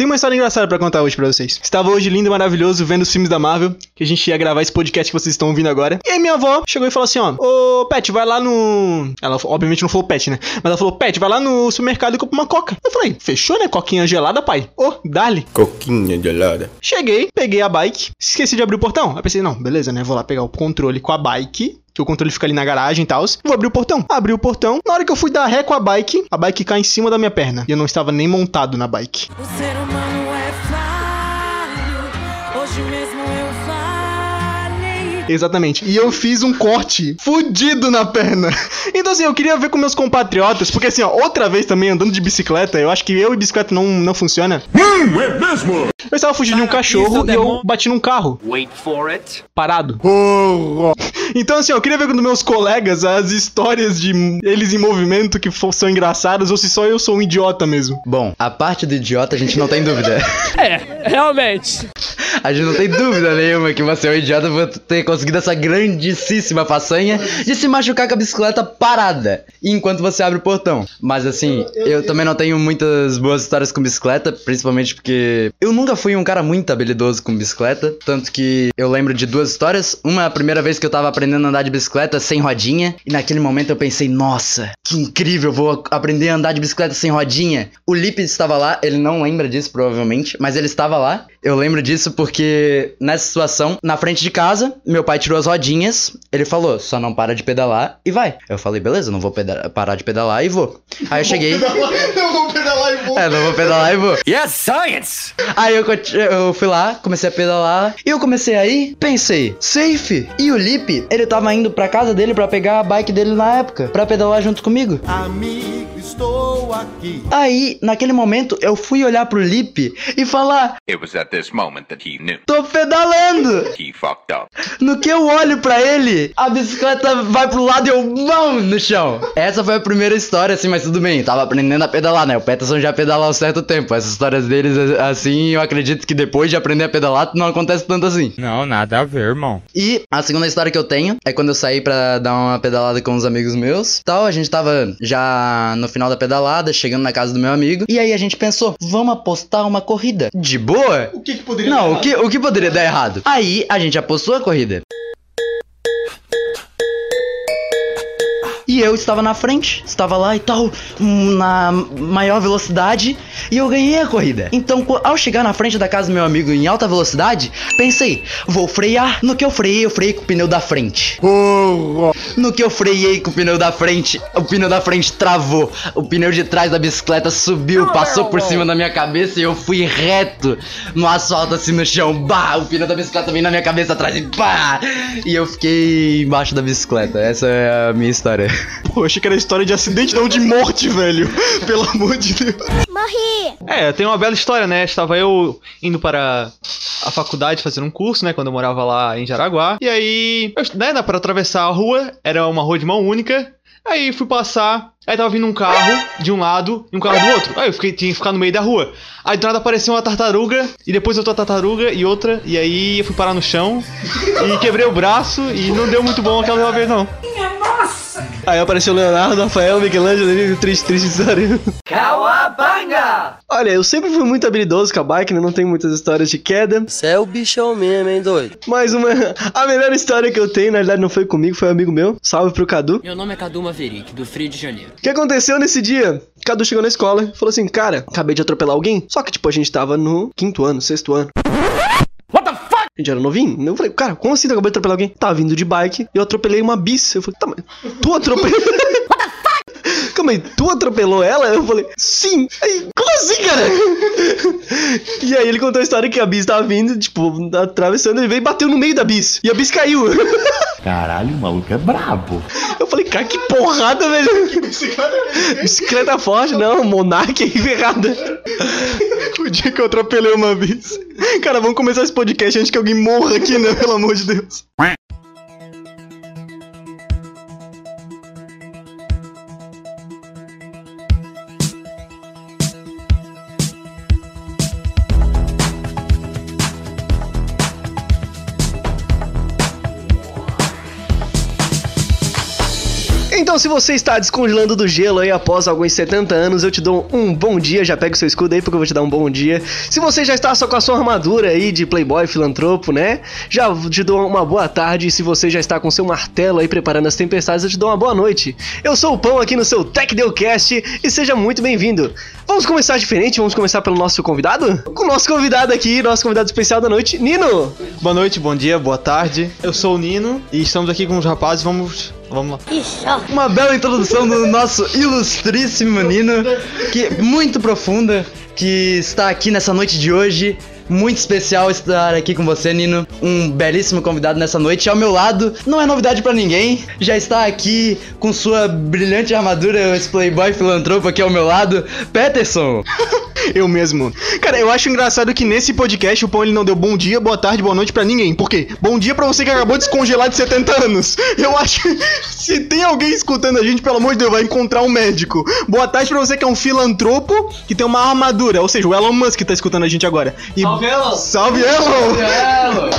Tem uma história engraçada pra contar hoje pra vocês. Estava hoje lindo e maravilhoso vendo os filmes da Marvel, que a gente ia gravar esse podcast que vocês estão ouvindo agora. E aí minha avó chegou e falou assim, ó, ô Pet, vai lá no... Ela obviamente não falou Pet, né? Mas ela falou, Pet, vai lá no supermercado e compra uma coca. Eu falei, fechou, né? Coquinha gelada, pai? Ô, dali. Coquinha gelada. Cheguei, peguei a bike, esqueci de abrir o portão. Aí pensei, não, beleza, né? Vou lá pegar o controle com a bike que o controle fica ali na garagem e tal. Vou abrir o portão. Abri o portão. Na hora que eu fui dar ré com a bike, a bike cai em cima da minha perna. E eu não estava nem montado na bike. O ser humano Exatamente. E eu fiz um corte fudido na perna. Então, assim, eu queria ver com meus compatriotas, porque, assim, ó, outra vez também andando de bicicleta, eu acho que eu e bicicleta não, não funciona. Hum, é mesmo? Eu estava fugindo de um cachorro e eu bati num carro. Wait for it. Parado. Então, assim, ó, eu queria ver com meus colegas as histórias de eles em movimento que são engraçadas ou se só eu sou um idiota mesmo. Bom, a parte do idiota a gente não tem dúvida. É, realmente. A gente não tem dúvida nenhuma que você é um idiota por ter conseguido essa grandíssima façanha de se machucar com a bicicleta parada enquanto você abre o portão. Mas assim, eu também não tenho muitas boas histórias com bicicleta, principalmente porque eu nunca fui um cara muito habilidoso com bicicleta, tanto que eu lembro de duas histórias. Uma é a primeira vez que eu tava aprendendo a andar de bicicleta sem rodinha, e naquele momento eu pensei, nossa, que incrível, vou aprender a andar de bicicleta sem rodinha. O Lipe estava lá, ele não lembra disso provavelmente, mas ele estava lá. Eu lembro disso porque nessa situação, na frente de casa, meu pai tirou as rodinhas, ele falou, só não para de pedalar e vai. Eu falei, beleza, não vou parar de pedalar e vou. Aí eu cheguei. eu vou pedalar e vou. É, não vou pedalar e vou. Yes, science. Aí eu, eu fui lá, comecei a pedalar. E eu comecei aí, pensei, safe. E o Lipe, ele tava indo pra casa dele pra pegar a bike dele na época, pra pedalar junto comigo. Amigo, estou aqui. Aí, naquele momento, eu fui olhar pro Lipe e falar: It was at this moment that he knew tô pedalando. he fucked up. No que eu olho pra ele, a bicicleta vai pro lado e eu vão no chão. Essa foi a primeira história, assim, mas tudo bem. Tava aprendendo a pedalar, né? O Peterson já pedala há um certo tempo. Essas histórias deles, assim, eu acredito que depois de aprender a pedalar, não acontece tanto assim. Não, nada a ver, irmão. E a segunda história que eu tenho é quando eu saí pra dar uma pedalada com uns amigos meus. Tal, a gente tava já no final da pedalada, chegando na casa do meu amigo. E aí a gente pensou, vamos apostar uma corrida. De boa? O que que poderia Não, o que, o que poderia dar errado? Aí a gente apostou a corrida. E eu estava na frente, estava lá e tal, na maior velocidade, e eu ganhei a corrida. Então, ao chegar na frente da casa do meu amigo em alta velocidade, pensei, vou frear. No que eu freiei, eu freiei com o pneu da frente. No que eu freiei com o pneu da frente, o pneu da frente travou. O pneu de trás da bicicleta subiu, passou por cima da minha cabeça e eu fui reto no asfalto assim no chão. Bah, o pneu da bicicleta veio na minha cabeça atrás e pá! E eu fiquei embaixo da bicicleta. Essa é a minha história. Pô, achei que era história de acidente, não de morte, velho. Pelo amor de Deus. É, tem uma bela história, né? Estava eu indo para a faculdade fazendo um curso, né? Quando eu morava lá em Jaraguá. E aí, eu, né, para atravessar a rua, era uma rua de mão única. Aí fui passar, aí tava vindo um carro de um lado e um carro do outro. Aí eu fiquei, tinha que ficar no meio da rua. Aí do nada apareceu uma tartaruga, e depois outra tartaruga e outra, e aí eu fui parar no chão e quebrei o braço e não deu muito bom aquela vez, não. Aí apareceu o Leonardo, Rafael, Michelangelo, e triste, triste história. Olha, eu sempre fui muito habilidoso com a bike, né? Não tenho muitas histórias de queda. Você é o bichão mesmo, hein, doido? Mas uma. A melhor história que eu tenho, na verdade, não foi comigo, foi um amigo meu. Salve pro Cadu. Meu nome é Cadu Maverick, do Frio de Janeiro. O que aconteceu nesse dia? Cadu chegou na escola e falou assim: Cara, acabei de atropelar alguém. Só que, tipo, a gente tava no quinto ano, sexto ano. Gente era novinho. Eu falei, cara, como assim tu acabou de atropelar alguém? Tava vindo de bike e eu atropelei uma bis. Eu falei, tá, mas tu atropelou. Calma aí, tu atropelou ela? Eu falei, sim. Aí, como assim, cara? e aí ele contou a história que a bis tava vindo, tipo, atravessando, ele veio e bateu no meio da bis. E a bis caiu. Caralho, o maluco é brabo. Eu falei, cara, que porrada, velho. Bicicleta forte, não, Monark aí ferrada. O dia que eu atropelei uma vez. Cara, vamos começar esse podcast antes que alguém morra aqui, né? Pelo amor de Deus. Então, se você está descongelando do gelo aí após alguns 70 anos, eu te dou um bom dia. Já pega o seu escudo aí, porque eu vou te dar um bom dia. Se você já está só com a sua armadura aí de playboy filantropo, né? Já te dou uma boa tarde. Se você já está com seu martelo aí preparando as tempestades, eu te dou uma boa noite. Eu sou o Pão aqui no seu Tech Cast e seja muito bem-vindo. Vamos começar diferente, vamos começar pelo nosso convidado? Com o nosso convidado aqui, nosso convidado especial da noite, Nino. Boa noite, bom dia, boa tarde. Eu sou o Nino e estamos aqui com os rapazes. Vamos, vamos lá. Uma bela introdução do nosso ilustríssimo Nino, que muito profunda, que está aqui nessa noite de hoje. Muito especial estar aqui com você, Nino. Um belíssimo convidado nessa noite. Ao meu lado, não é novidade pra ninguém. Já está aqui com sua brilhante armadura, esse playboy filantropo aqui ao meu lado, Peterson. Eu mesmo. Cara, eu acho engraçado que nesse podcast o Pão ele não deu bom dia, boa tarde, boa noite pra ninguém. Por quê? Bom dia pra você que acabou de descongelar de 70 anos. Eu acho que se tem alguém escutando a gente, pelo amor de Deus, vai encontrar um médico. Boa tarde pra você que é um filantropo que tem uma armadura. Ou seja, o Elon Musk tá escutando a gente agora. E... Salve, Elon! Salve, Elon!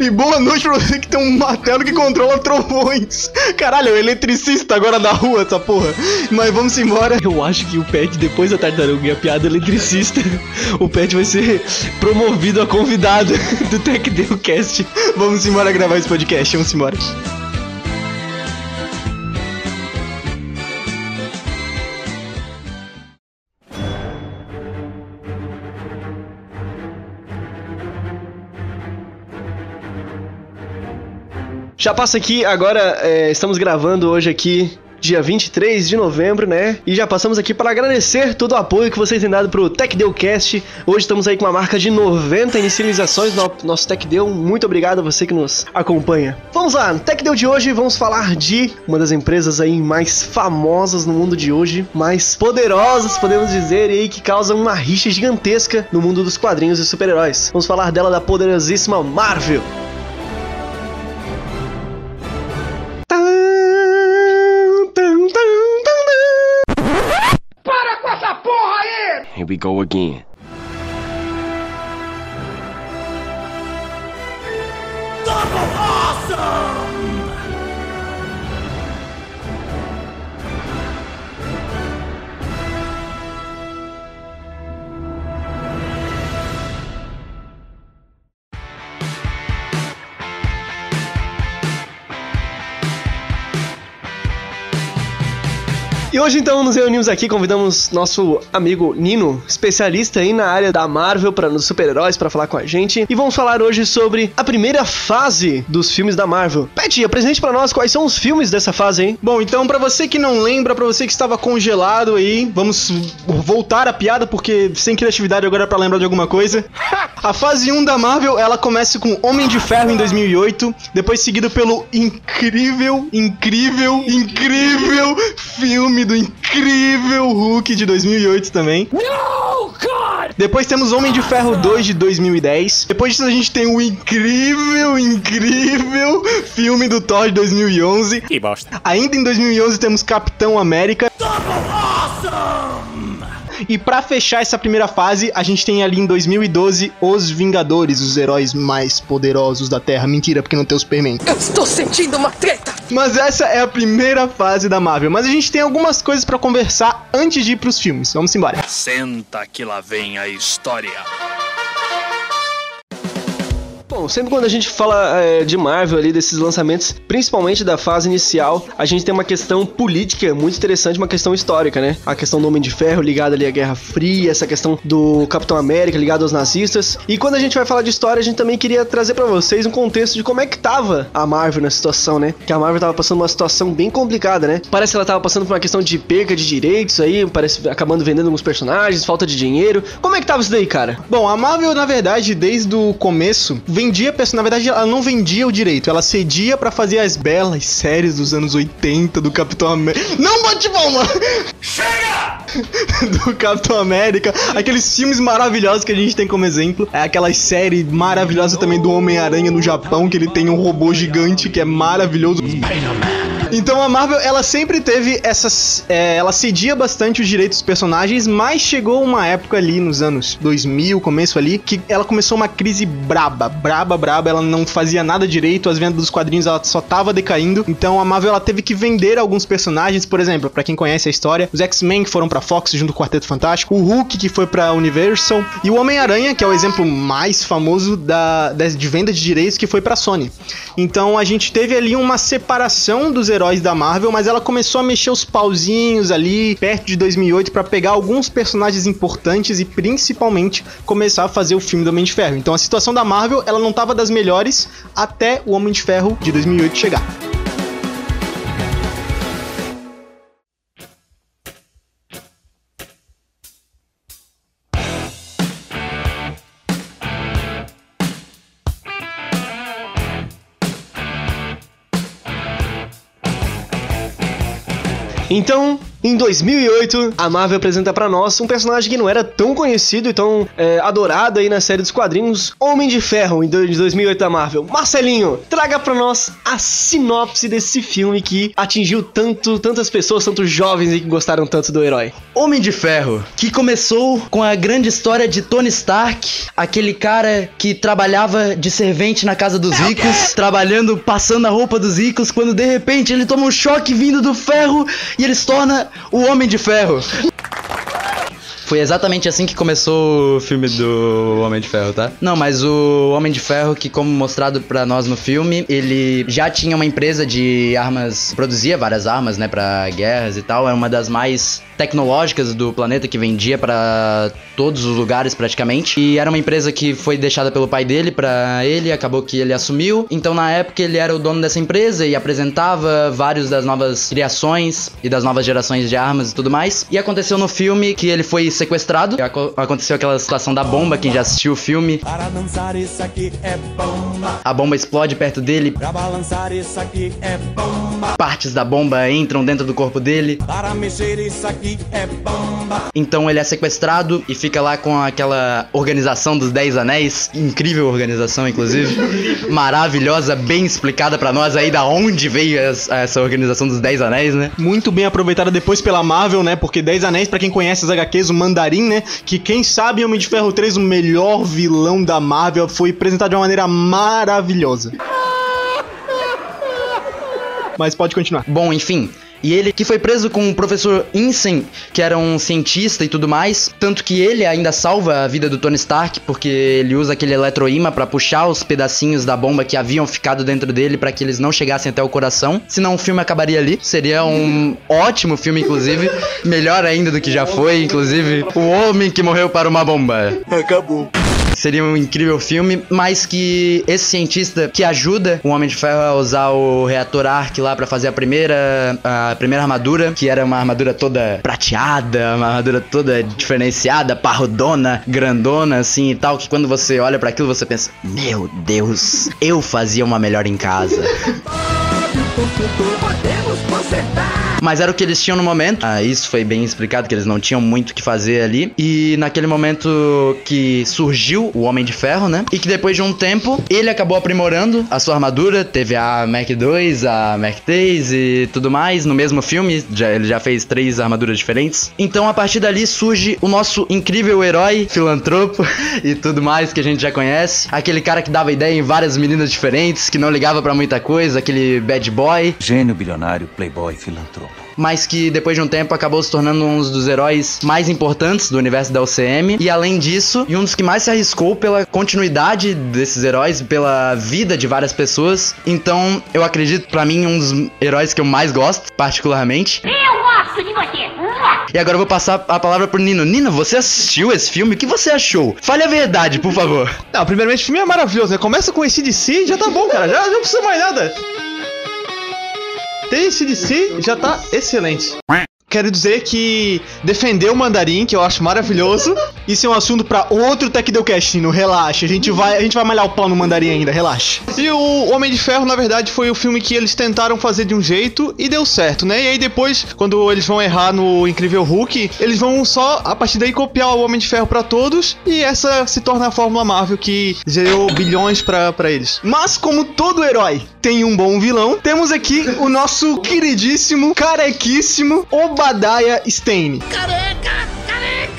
E boa noite pra você que tem um martelo que controla trovões. Caralho, é o eletricista agora da rua, essa porra. Mas vamos embora. Eu acho que o Pet, depois da tartaruga e a piada eletricista, o Pet vai ser promovido a convidado do Tech Cast. Vamos embora gravar esse podcast, vamos embora. Já passa aqui, agora é, estamos gravando hoje aqui, dia 23 de novembro, né? E já passamos aqui para agradecer todo o apoio que vocês têm dado pro TechDeucast. Hoje estamos aí com uma marca de 90 inicializações no nosso TechDeu. Muito obrigado a você que nos acompanha. Vamos lá, no TechDeu de hoje vamos falar de uma das empresas aí mais famosas no mundo de hoje, mais poderosas, podemos dizer, e aí que causa uma rixa gigantesca no mundo dos quadrinhos e super-heróis. Vamos falar dela da poderosíssima Marvel. We go again. E hoje então nos reunimos aqui, convidamos nosso amigo Nino, especialista aí na área da Marvel para nos super-heróis para falar com a gente. E vamos falar hoje sobre a primeira fase dos filmes da Marvel. Pet, apresente para nós quais são os filmes dessa fase, hein? Bom, então pra você que não lembra, pra você que estava congelado aí, vamos voltar a piada porque sem criatividade agora é pra lembrar de alguma coisa. A fase 1 da Marvel, ela começa com Homem de Ferro em 2008, depois seguido pelo incrível, incrível, incrível filme do incrível Hulk de 2008 também. Depois temos Homem de Ferro 2 de 2010. Depois disso a gente tem o incrível, incrível filme do Thor de 2011. Que bosta. Ainda em 2011 temos Capitão América. E pra fechar essa primeira fase, a gente tem ali em 2012 Os Vingadores, os heróis mais poderosos da Terra. Mentira, porque não tem o Superman. Eu estou sentindo uma treta! Mas essa é a primeira fase da Marvel. Mas a gente tem algumas coisas pra conversar antes de ir pros filmes. Vamos embora. Senta que lá vem a história. Bom, sempre quando a gente fala é, de Marvel ali, desses lançamentos, principalmente da fase inicial, a gente tem uma questão política muito interessante, uma questão histórica, né? A questão do Homem de Ferro ligada ali à Guerra Fria, essa questão do Capitão América ligado aos nazistas. E quando a gente vai falar de história, a gente também queria trazer pra vocês um contexto de como é que tava a Marvel na situação, né? Que a Marvel tava passando uma situação bem complicada, né? Parece que ela tava passando por uma questão de perca de direitos aí, parece acabando vendendo alguns personagens, falta de dinheiro. Como é que tava isso daí, cara? Bom, a Marvel, na verdade, desde o começo, vendia, perso- na verdade, ela não vendia o direito, ela cedia pra fazer as belas séries dos anos 80 do Capitão América. Não bate palma! Chega! do Capitão América, aqueles filmes maravilhosos que a gente tem como exemplo. É aquela série maravilhosa também do Homem-Aranha no Japão, que ele tem um robô gigante que é maravilhoso. Então a Marvel, ela sempre teve essas. é, ela cedia bastante os direitos dos personagens, mas chegou uma época ali nos anos 2000, começo ali, que ela começou uma crise braba, braba, braba. Ela não fazia nada direito, as vendas dos quadrinhos ela só tava decaindo. Então a Marvel ela teve que vender alguns personagens, por exemplo, pra quem conhece a história, os X-Men que foram pra Fox junto com o Quarteto Fantástico, o Hulk que foi pra Universal e o Homem-Aranha, que é o exemplo mais famoso da, de venda de direitos que foi pra Sony. Então a gente teve ali uma separação dos heróis da Marvel, mas ela começou a mexer os pauzinhos ali perto de 2008 pra pegar alguns personagens importantes e principalmente começar a fazer o filme do Homem de Ferro. Então a situação da Marvel, ela não tava das melhores até o Homem de Ferro de 2008 chegar. Então, em 2008, a Marvel apresenta pra nós um personagem que não era tão conhecido e tão é, adorado aí na série dos quadrinhos, Homem de Ferro, em do- de 2008 da Marvel. Marcelinho, traga pra nós a sinopse desse filme que atingiu tanto, tantas pessoas, tantos jovens que gostaram tanto do herói. Homem de Ferro, que começou com a grande história de Tony Stark, aquele cara que trabalhava de servente na casa dos ricos, trabalhando, passando a roupa dos ricos, quando de repente ele toma um choque vindo do ferro e ele se torna o Homem de Ferro. Foi exatamente assim que começou o filme do Homem de Ferro, tá? Não, mas o Homem de Ferro, que como mostrado pra nós no filme, ele já tinha uma empresa de armas, produzia várias armas, né, Pra guerras e tal, era uma das mais tecnológicas do planeta que vendia pra todos os lugares praticamente. E era uma empresa que foi deixada pelo pai dele pra ele, acabou que ele assumiu. Então na época ele era o dono dessa empresa e apresentava vários das novas criações e das novas gerações de armas e tudo mais. E aconteceu no filme que ele foi sequestrado. Aco- aconteceu aquela situação da bomba, quem já assistiu o filme. Para dançar isso aqui é bomba. A bomba explode perto dele, Pra balançar isso aqui é bomba. partes da bomba entram dentro do corpo dele. Para mexer isso aqui é bomba. Então ele é sequestrado e fica lá com aquela organização dos Dez Anéis, incrível organização inclusive, maravilhosa, bem explicada pra nós aí da onde veio es- essa organização dos Dez Anéis, né? Muito bem aproveitada depois pela Marvel, né? Porque 10 Anéis, pra quem conhece as HQs, o Mandarim, né? Que quem sabe em Homem de Ferro 3, o melhor vilão da Marvel, foi apresentado de uma maneira maravilhosa. Mas pode continuar. Bom, enfim. E ele que foi preso com o professor Insen, que era um cientista e tudo mais, tanto que ele ainda salva a vida do Tony Stark, porque ele usa aquele eletroímã pra puxar os pedacinhos da bomba que haviam ficado dentro dele pra que eles não chegassem até o coração. Senão o filme acabaria ali. Seria um ótimo filme, inclusive, melhor ainda do que já foi, inclusive, O Homem que Morreu para uma Bomba. Acabou. Seria um incrível filme, mas que esse cientista que ajuda o Homem de Ferro a usar o reator Arc lá pra fazer a primeira a primeira armadura, que era uma armadura toda prateada, uma armadura toda diferenciada, parrudona, grandona assim e tal, que quando você olha pra aquilo você pensa: "Meu Deus, eu fazia uma melhor em casa". Mas era o que eles tinham no momento. Ah, isso foi bem explicado, que eles não tinham muito o que fazer ali. E naquele momento que surgiu o Homem de Ferro, né? E que depois de um tempo, ele acabou aprimorando a sua armadura. Teve a Mac 2, a Mac 3 e tudo mais. No mesmo filme, já, ele já fez três armaduras diferentes. Então, a partir dali surge o nosso incrível herói, filantropo e tudo mais que a gente já conhece. Aquele cara que dava ideia em várias meninas diferentes, que não ligava pra muita coisa, aquele bad boy. Gênio bilionário, playboy, filantropo. Mas que depois de um tempo acabou se tornando um dos heróis mais importantes do universo da UCM. E além disso, e um dos que mais se arriscou pela continuidade desses heróis, pela vida de várias pessoas. Então, eu acredito, pra mim, um dos heróis que eu mais gosto, particularmente. Eu gosto de você. E agora eu vou passar a palavra pro Nino. Nino, você assistiu esse filme? O que você achou? Fale a verdade, por favor. Não, primeiramente o filme é maravilhoso, né? Começa com esse DC já tá bom, cara. Já já não precisa mais nada. Tem esse DC já tá excelente. Quero dizer que defender o mandarim, que eu acho maravilhoso. Isso é um assunto pra outro Tecdeucast, Nino. Relaxa. A gente vai, a gente vai malhar o pau no mandarim ainda, relaxa. E o Homem de Ferro, na verdade, foi o filme que eles tentaram fazer de um jeito e deu certo, né? E aí depois, quando eles vão errar no Incrível Hulk, eles vão só, a partir daí, copiar o Homem de Ferro pra todos. E essa se torna a Fórmula Marvel que gerou bilhões pra, pra eles. Mas como todo herói tem um bom vilão, temos aqui o nosso queridíssimo, carequíssimo Obadiah Stane. Careca!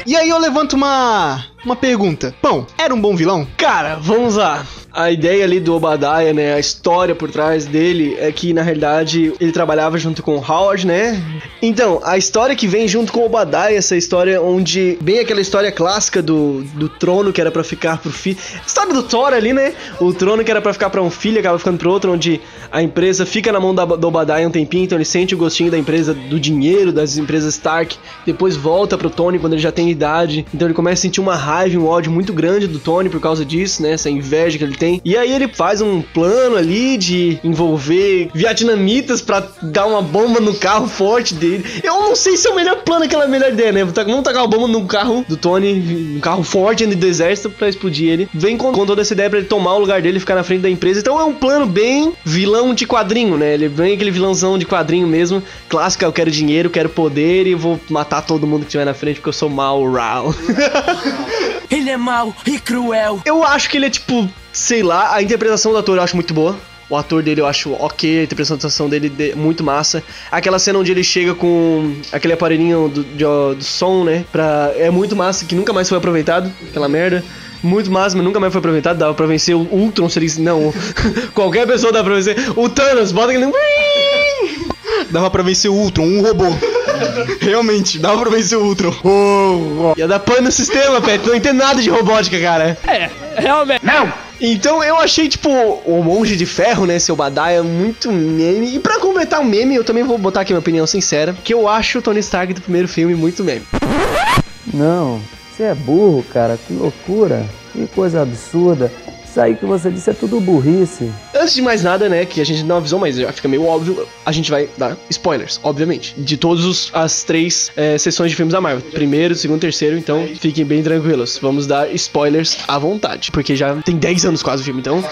E aí eu levanto uma uma pergunta. Pão, era um bom vilão? Cara, vamos lá. A ideia ali do Obadiah, né, a história por trás dele é que na realidade ele trabalhava junto com o Howard, né? Então, a história que vem junto com o Obadiah, essa história onde bem aquela história clássica do, do trono que era para ficar pro filho. História do Thor ali, né? O trono que era para ficar para um filho acaba ficando pro outro, onde a empresa fica na mão da, do Obadiah um tempinho, então ele sente o gostinho da empresa, do dinheiro das empresas Stark, depois volta pro Tony quando ele já tem idade, então ele começa a sentir uma raiva, um ódio muito grande do Tony por causa disso, né? Essa inveja que ele tem. E aí ele faz um plano ali de envolver vietnamitas para dar uma bomba no carro forte dele. Eu não sei se é o melhor plano, aquela melhor ideia, né? Vamos tacar uma bomba no carro do Tony, um carro forte do exército para explodir ele. Vem com, com toda essa ideia para ele tomar o lugar dele e ficar na frente da empresa. Então é um plano bem vilão de quadrinho, né? Ele vem aquele vilãozão de quadrinho mesmo. Clássica, eu quero dinheiro, quero poder e vou matar todo mundo que estiver na frente porque eu sou mal, Raul. Ele é mau e cruel. Eu acho que ele é tipo, sei lá, a interpretação do ator eu acho muito boa. O ator dele eu acho ok, a interpretação dele é muito massa. Aquela cena onde ele chega com aquele aparelhinho do, de, do som, né? Pra, é muito massa, que nunca mais foi aproveitado, aquela merda. Muito massa, mas nunca mais foi aproveitado. Dava pra vencer o Ultron, seria. Não, qualquer pessoa dava pra vencer. O Thanos, bota aquele. Dava pra vencer o Ultron, um robô. Realmente, dava pra vencer o Ultron. Oh, oh. Ia dar pano no sistema, Pet. Não entendo nada de robótica, cara. É, realmente. Não! Então eu achei, tipo, o Monge de Ferro, né, seu Badaia, muito meme. E pra completar o meme, eu também vou botar aqui minha opinião sincera, que eu acho o Tony Stark do primeiro filme muito meme. Não, você é burro, cara, que loucura, que coisa absurda. Isso aí que você disse é tudo burrice. Antes de mais nada, né, que a gente não avisou, mas já fica meio óbvio, a gente vai dar spoilers, obviamente, de todas as três é, sessões de filmes da Marvel. Primeiro, segundo, terceiro, então fiquem bem tranquilos. Vamos dar spoilers à vontade, porque já tem 10 anos quase o filme, então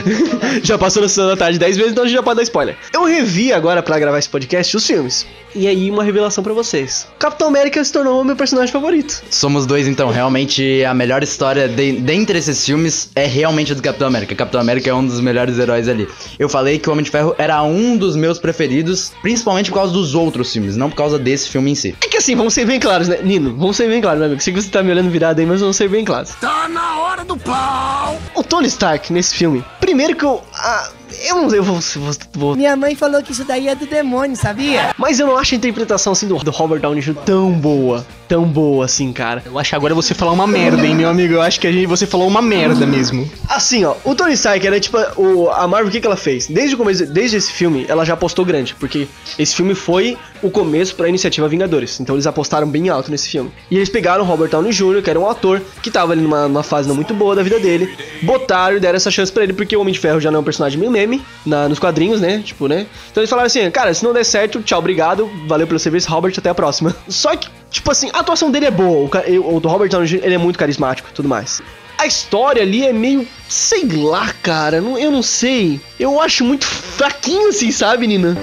já passou na sessão da tarde 10 vezes, então a gente já pode dar spoiler. Eu revi agora para gravar esse podcast os filmes. E aí, uma revelação para vocês. Capitão América se tornou o meu personagem favorito. Somos dois, então. Realmente, a melhor história de, dentre esses filmes é realmente a do Capitão América. Capitão América é um dos melhores heróis ali. Eu falei que o Homem de Ferro era um dos meus preferidos, principalmente por causa dos outros filmes, não por causa desse filme em si. É que assim, vamos ser bem claros, né? Nino, vamos ser bem claros, meu amigo. Sei que você tá me olhando virado aí, mas vamos ser bem claros. Tá na hora do pau! Tony Stark, nesse filme, primeiro que eu... Ah, eu não sei, eu vou, vou, vou, Minha mãe falou que isso daí é do demônio, sabia? Mas eu não acho a interpretação assim do, do Robert Downey Jr. tão boa. Tão boa assim, cara. Eu acho que agora você falar uma merda, hein, meu amigo. Eu acho que a gente, você falou uma merda mesmo. Assim, ó, o Tony Stark era tipo. O, a Marvel, o que, que ela fez? Desde o começo, desde esse filme, ela já apostou grande. Porque esse filme foi o começo pra iniciativa Vingadores. Então eles apostaram bem alto nesse filme. E eles pegaram o Robert Downey Jr., que era um ator que tava ali numa, numa fase não muito boa da vida dele. Botaram e deram essa chance pra ele, porque o Homem de Ferro já não é um personagem meio meme na, nos quadrinhos, né? Tipo, né? Então eles falaram assim, cara, se não der certo, tchau, obrigado, valeu pelo serviço, Robert, até a próxima. Só que, tipo assim, a atuação dele é boa, o, o do Robert Downey Jr., ele é muito carismático e tudo mais. A história ali é meio, sei lá, cara, não, eu não sei. Eu acho muito fraquinho assim, sabe, Nina?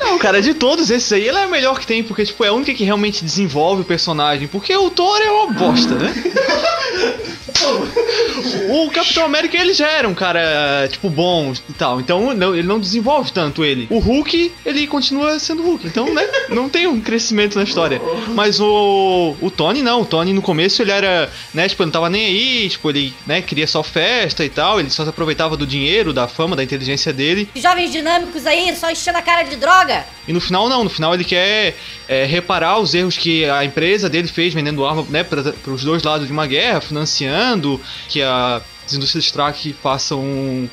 Não, cara, de todos esses aí, ela é a melhor que tem, porque, tipo, é a única que realmente desenvolve o personagem. Porque o Thor é uma bosta, né? o Capitão América ele já era um cara, tipo, bom e tal. Então não, ele não desenvolve tanto ele. O Hulk, ele continua sendo Hulk. Então, né? Não tem um crescimento na história. Mas o, o Tony, não. O Tony no começo ele era, né? Tipo, não tava nem aí. Tipo, ele, né? Queria só festa e tal. Ele só se aproveitava do dinheiro, da fama, da inteligência dele. Jovens dinâmicos aí, só enchendo a cara de droga. E no final, não. No final ele quer é, reparar os erros que a empresa dele fez vendendo arma, né? Para os dois lados de uma guerra, financiando que a, as indústrias Stark façam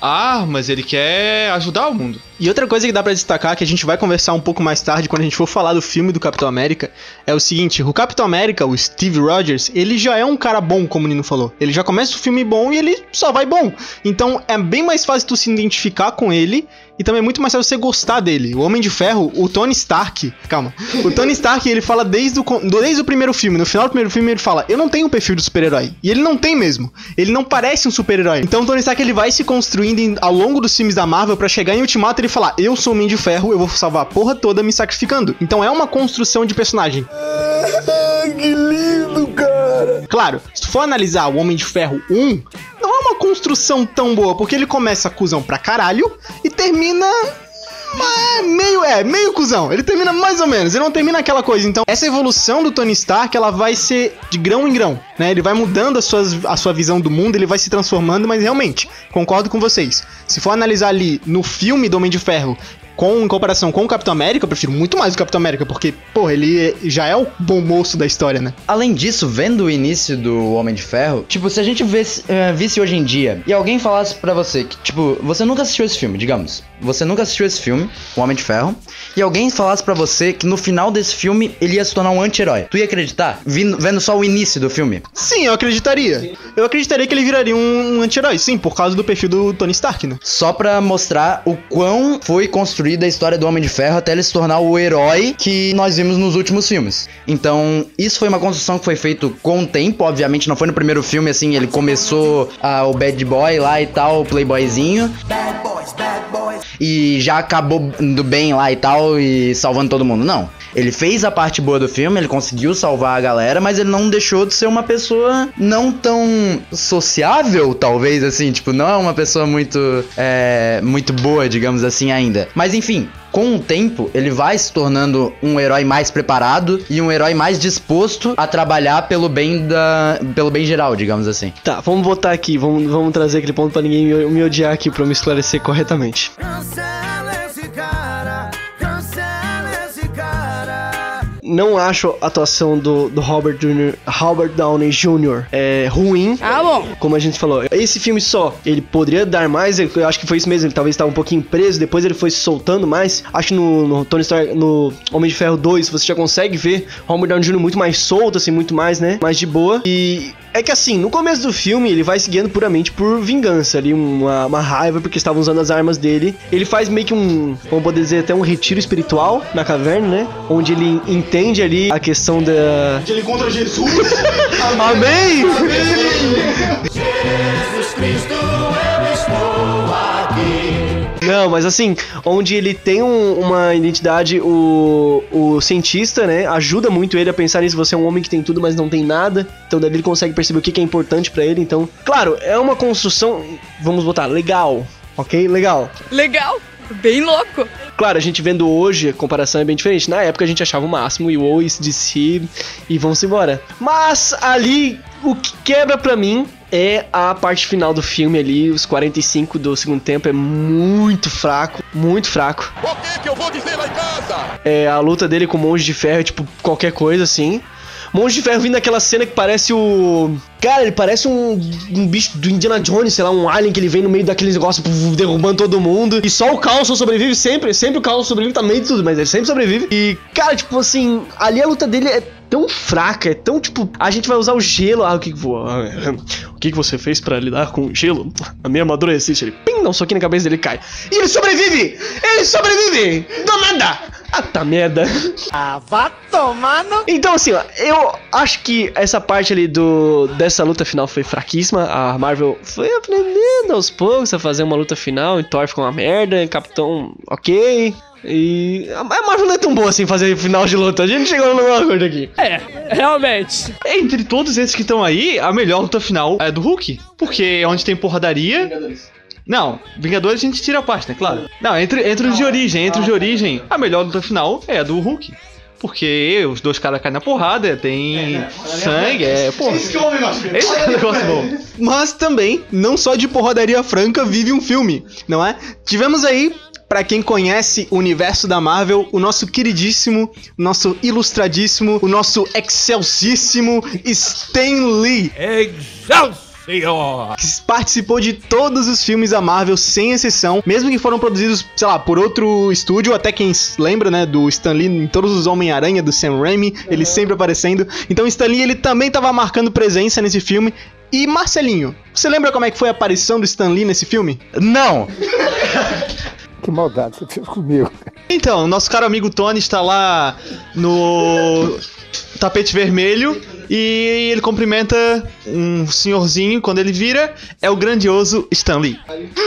armas, ele quer ajudar o mundo. E outra coisa que dá pra destacar, que a gente vai conversar um pouco mais tarde, quando a gente for falar do filme do Capitão América, é o seguinte: o Capitão América, o Steve Rogers, ele já é um cara bom, como o Nino falou. Ele já começa o filme bom e ele só vai bom. Então é bem mais fácil tu se identificar com ele e também é muito mais fácil você gostar dele. O Homem de Ferro, o Tony Stark, calma. O Tony Stark, ele fala desde o, desde o primeiro filme. No final do primeiro filme, ele fala: Eu não tenho um perfil de super-herói. E ele não tem mesmo. Ele não parece um super-herói. Então o Tony Stark ele vai se construindo ao longo dos filmes da Marvel para chegar em Ultimato ele falar: Eu sou o Homem de Ferro, eu vou salvar a porra toda me sacrificando. Então é uma construção de personagem. que lindo, cara! Claro, se for analisar o Homem de Ferro 1, não é uma construção tão boa, porque ele começa cuzão pra caralho e termina. É, meio, é, meio cuzão. Ele termina mais ou menos, ele não termina aquela coisa. Então, essa evolução do Tony Stark, ela vai ser de grão em grão, né? Ele vai mudando a, suas, a sua visão do mundo, ele vai se transformando, mas realmente, concordo com vocês. Se for analisar ali no filme do Homem de Ferro, com, em comparação com o Capitão América, eu prefiro muito mais o Capitão América, porque, porra, ele já é o bom moço da história, né? Além disso, vendo o início do Homem de Ferro, tipo, se a gente visse, uh, visse hoje em dia e alguém falasse para você que, tipo, você nunca assistiu esse filme, digamos, você nunca assistiu esse filme, O Homem de Ferro, e alguém falasse para você que no final desse filme ele ia se tornar um anti-herói, tu ia acreditar? Vindo, vendo só o início do filme? Sim, eu acreditaria. Eu acreditaria que ele viraria um, um anti-herói, sim, por causa do perfil do Tony Stark, né? Só pra mostrar o quão foi construído construída a história do Homem de Ferro até ele se tornar o herói que nós vimos nos últimos filmes. Então, isso foi uma construção que foi feito com o tempo, obviamente não foi no primeiro filme, assim, ele começou ah, o Bad Boy lá e tal, o Playboyzinho. Bad boys, bad boys. E já acabou do bem lá e tal, e salvando todo mundo. Não. Ele fez a parte boa do filme, ele conseguiu salvar a galera, mas ele não deixou de ser uma pessoa não tão sociável, talvez, assim, tipo, não é uma pessoa muito, é, muito boa, digamos assim, ainda. Mas enfim, com o tempo, ele vai se tornando um herói mais preparado e um herói mais disposto a trabalhar pelo bem da, pelo bem geral, digamos assim. Tá, vamos botar aqui, vamos, vamos trazer aquele ponto para ninguém me, me odiar aqui para me esclarecer corretamente. Não acho a atuação do, do Robert, Jr., Robert Downey Jr. É, ruim. Ah, bom. Como a gente falou. Esse filme só, ele poderia dar mais. Eu acho que foi isso mesmo. Ele talvez estava um pouquinho preso. Depois ele foi se soltando mais. Acho que no, no Tony Stark, no Homem de Ferro 2, você já consegue ver Robert Downey Jr. muito mais solto, assim, muito mais, né? Mais de boa. E é que assim, no começo do filme, ele vai seguindo puramente por vingança ali, uma, uma raiva porque estavam usando as armas dele. Ele faz meio que um, vamos poder dizer, até um retiro espiritual na caverna, né? Onde ele entende ali a questão da. Onde ele encontra Jesus. Amém! Jesus Cristo, eu estou aqui. Não, mas assim, onde ele tem um, uma identidade, o, o cientista, né, ajuda muito ele a pensar nisso. Você é um homem que tem tudo, mas não tem nada. Então daí ele consegue perceber o que, que é importante para ele. Então, claro, é uma construção, vamos botar, legal. Ok? Legal. Legal. Bem louco. Claro, a gente vendo hoje, a comparação é bem diferente. Na época a gente achava o máximo e o de si e vamos embora. Mas ali, o que quebra pra mim é a parte final do filme ali, os 45 do segundo tempo é muito fraco, muito fraco. O que, que eu vou dizer lá em casa? É, a luta dele com o Monge de Ferro é tipo qualquer coisa assim. Monge de Ferro vindo daquela cena que parece o. Cara, ele parece um, um, bicho do Indiana Jones, sei lá, um alien que ele vem no meio daqueles negócios derrubando todo mundo. E só o Carlson sobrevive sempre. Sempre o Carlson sobrevive também de tudo, mas ele sempre sobrevive. E, cara, tipo assim, ali a luta dele é tão fraca, é tão tipo, a gente vai usar o gelo. Ah, o que que voa? Ah, o que que você fez para lidar com o gelo? A minha armadura resiste. Ele, pim, dá um soquinho na cabeça dele cai. E ele sobrevive! Ele sobrevive! Do nada! Ah, tá merda. Ah, vá tomando. Então, assim, ó, eu acho que essa parte ali do dessa luta final foi fraquíssima. A Marvel foi aprendendo aos poucos a fazer uma luta final. E Thor ficou uma merda. Capitão, ok. E a Marvel não é tão boa assim fazer final de luta. A gente chegou numa acordo aqui. É, realmente. Entre todos esses que estão aí, a melhor luta final é do Hulk. Porque é onde tem porradaria. Não, Vingadores a gente tira a parte, né? Claro. Não, entre, entre os de origem, entre os de origem, a melhor luta final é a do Hulk. Porque os dois caras caem na porrada, tem sangue, é, pô. Esse é o negócio Esse é o negócio bom. Mas também, não só de porradaria franca vive um filme, não é? Tivemos aí para quem conhece o universo da Marvel, o nosso queridíssimo, nosso ilustradíssimo, o nosso excelsíssimo Stan Lee. Excelsior! Senhor! que participou de todos os filmes da Marvel, sem exceção, mesmo que foram produzidos, sei lá, por outro estúdio, até quem lembra, né, do Stan Lee em todos os Homem-Aranha, do Sam Raimi, ele sempre aparecendo. Então Stan Lee, ele também tava marcando presença nesse filme. E Marcelinho, você lembra como é que foi a aparição do Stan Lee nesse filme? Não! Que maldade você fez comigo. Então, nosso caro amigo Tony está lá no tapete vermelho e ele cumprimenta um senhorzinho. Quando ele vira, é o grandioso Stan Lee.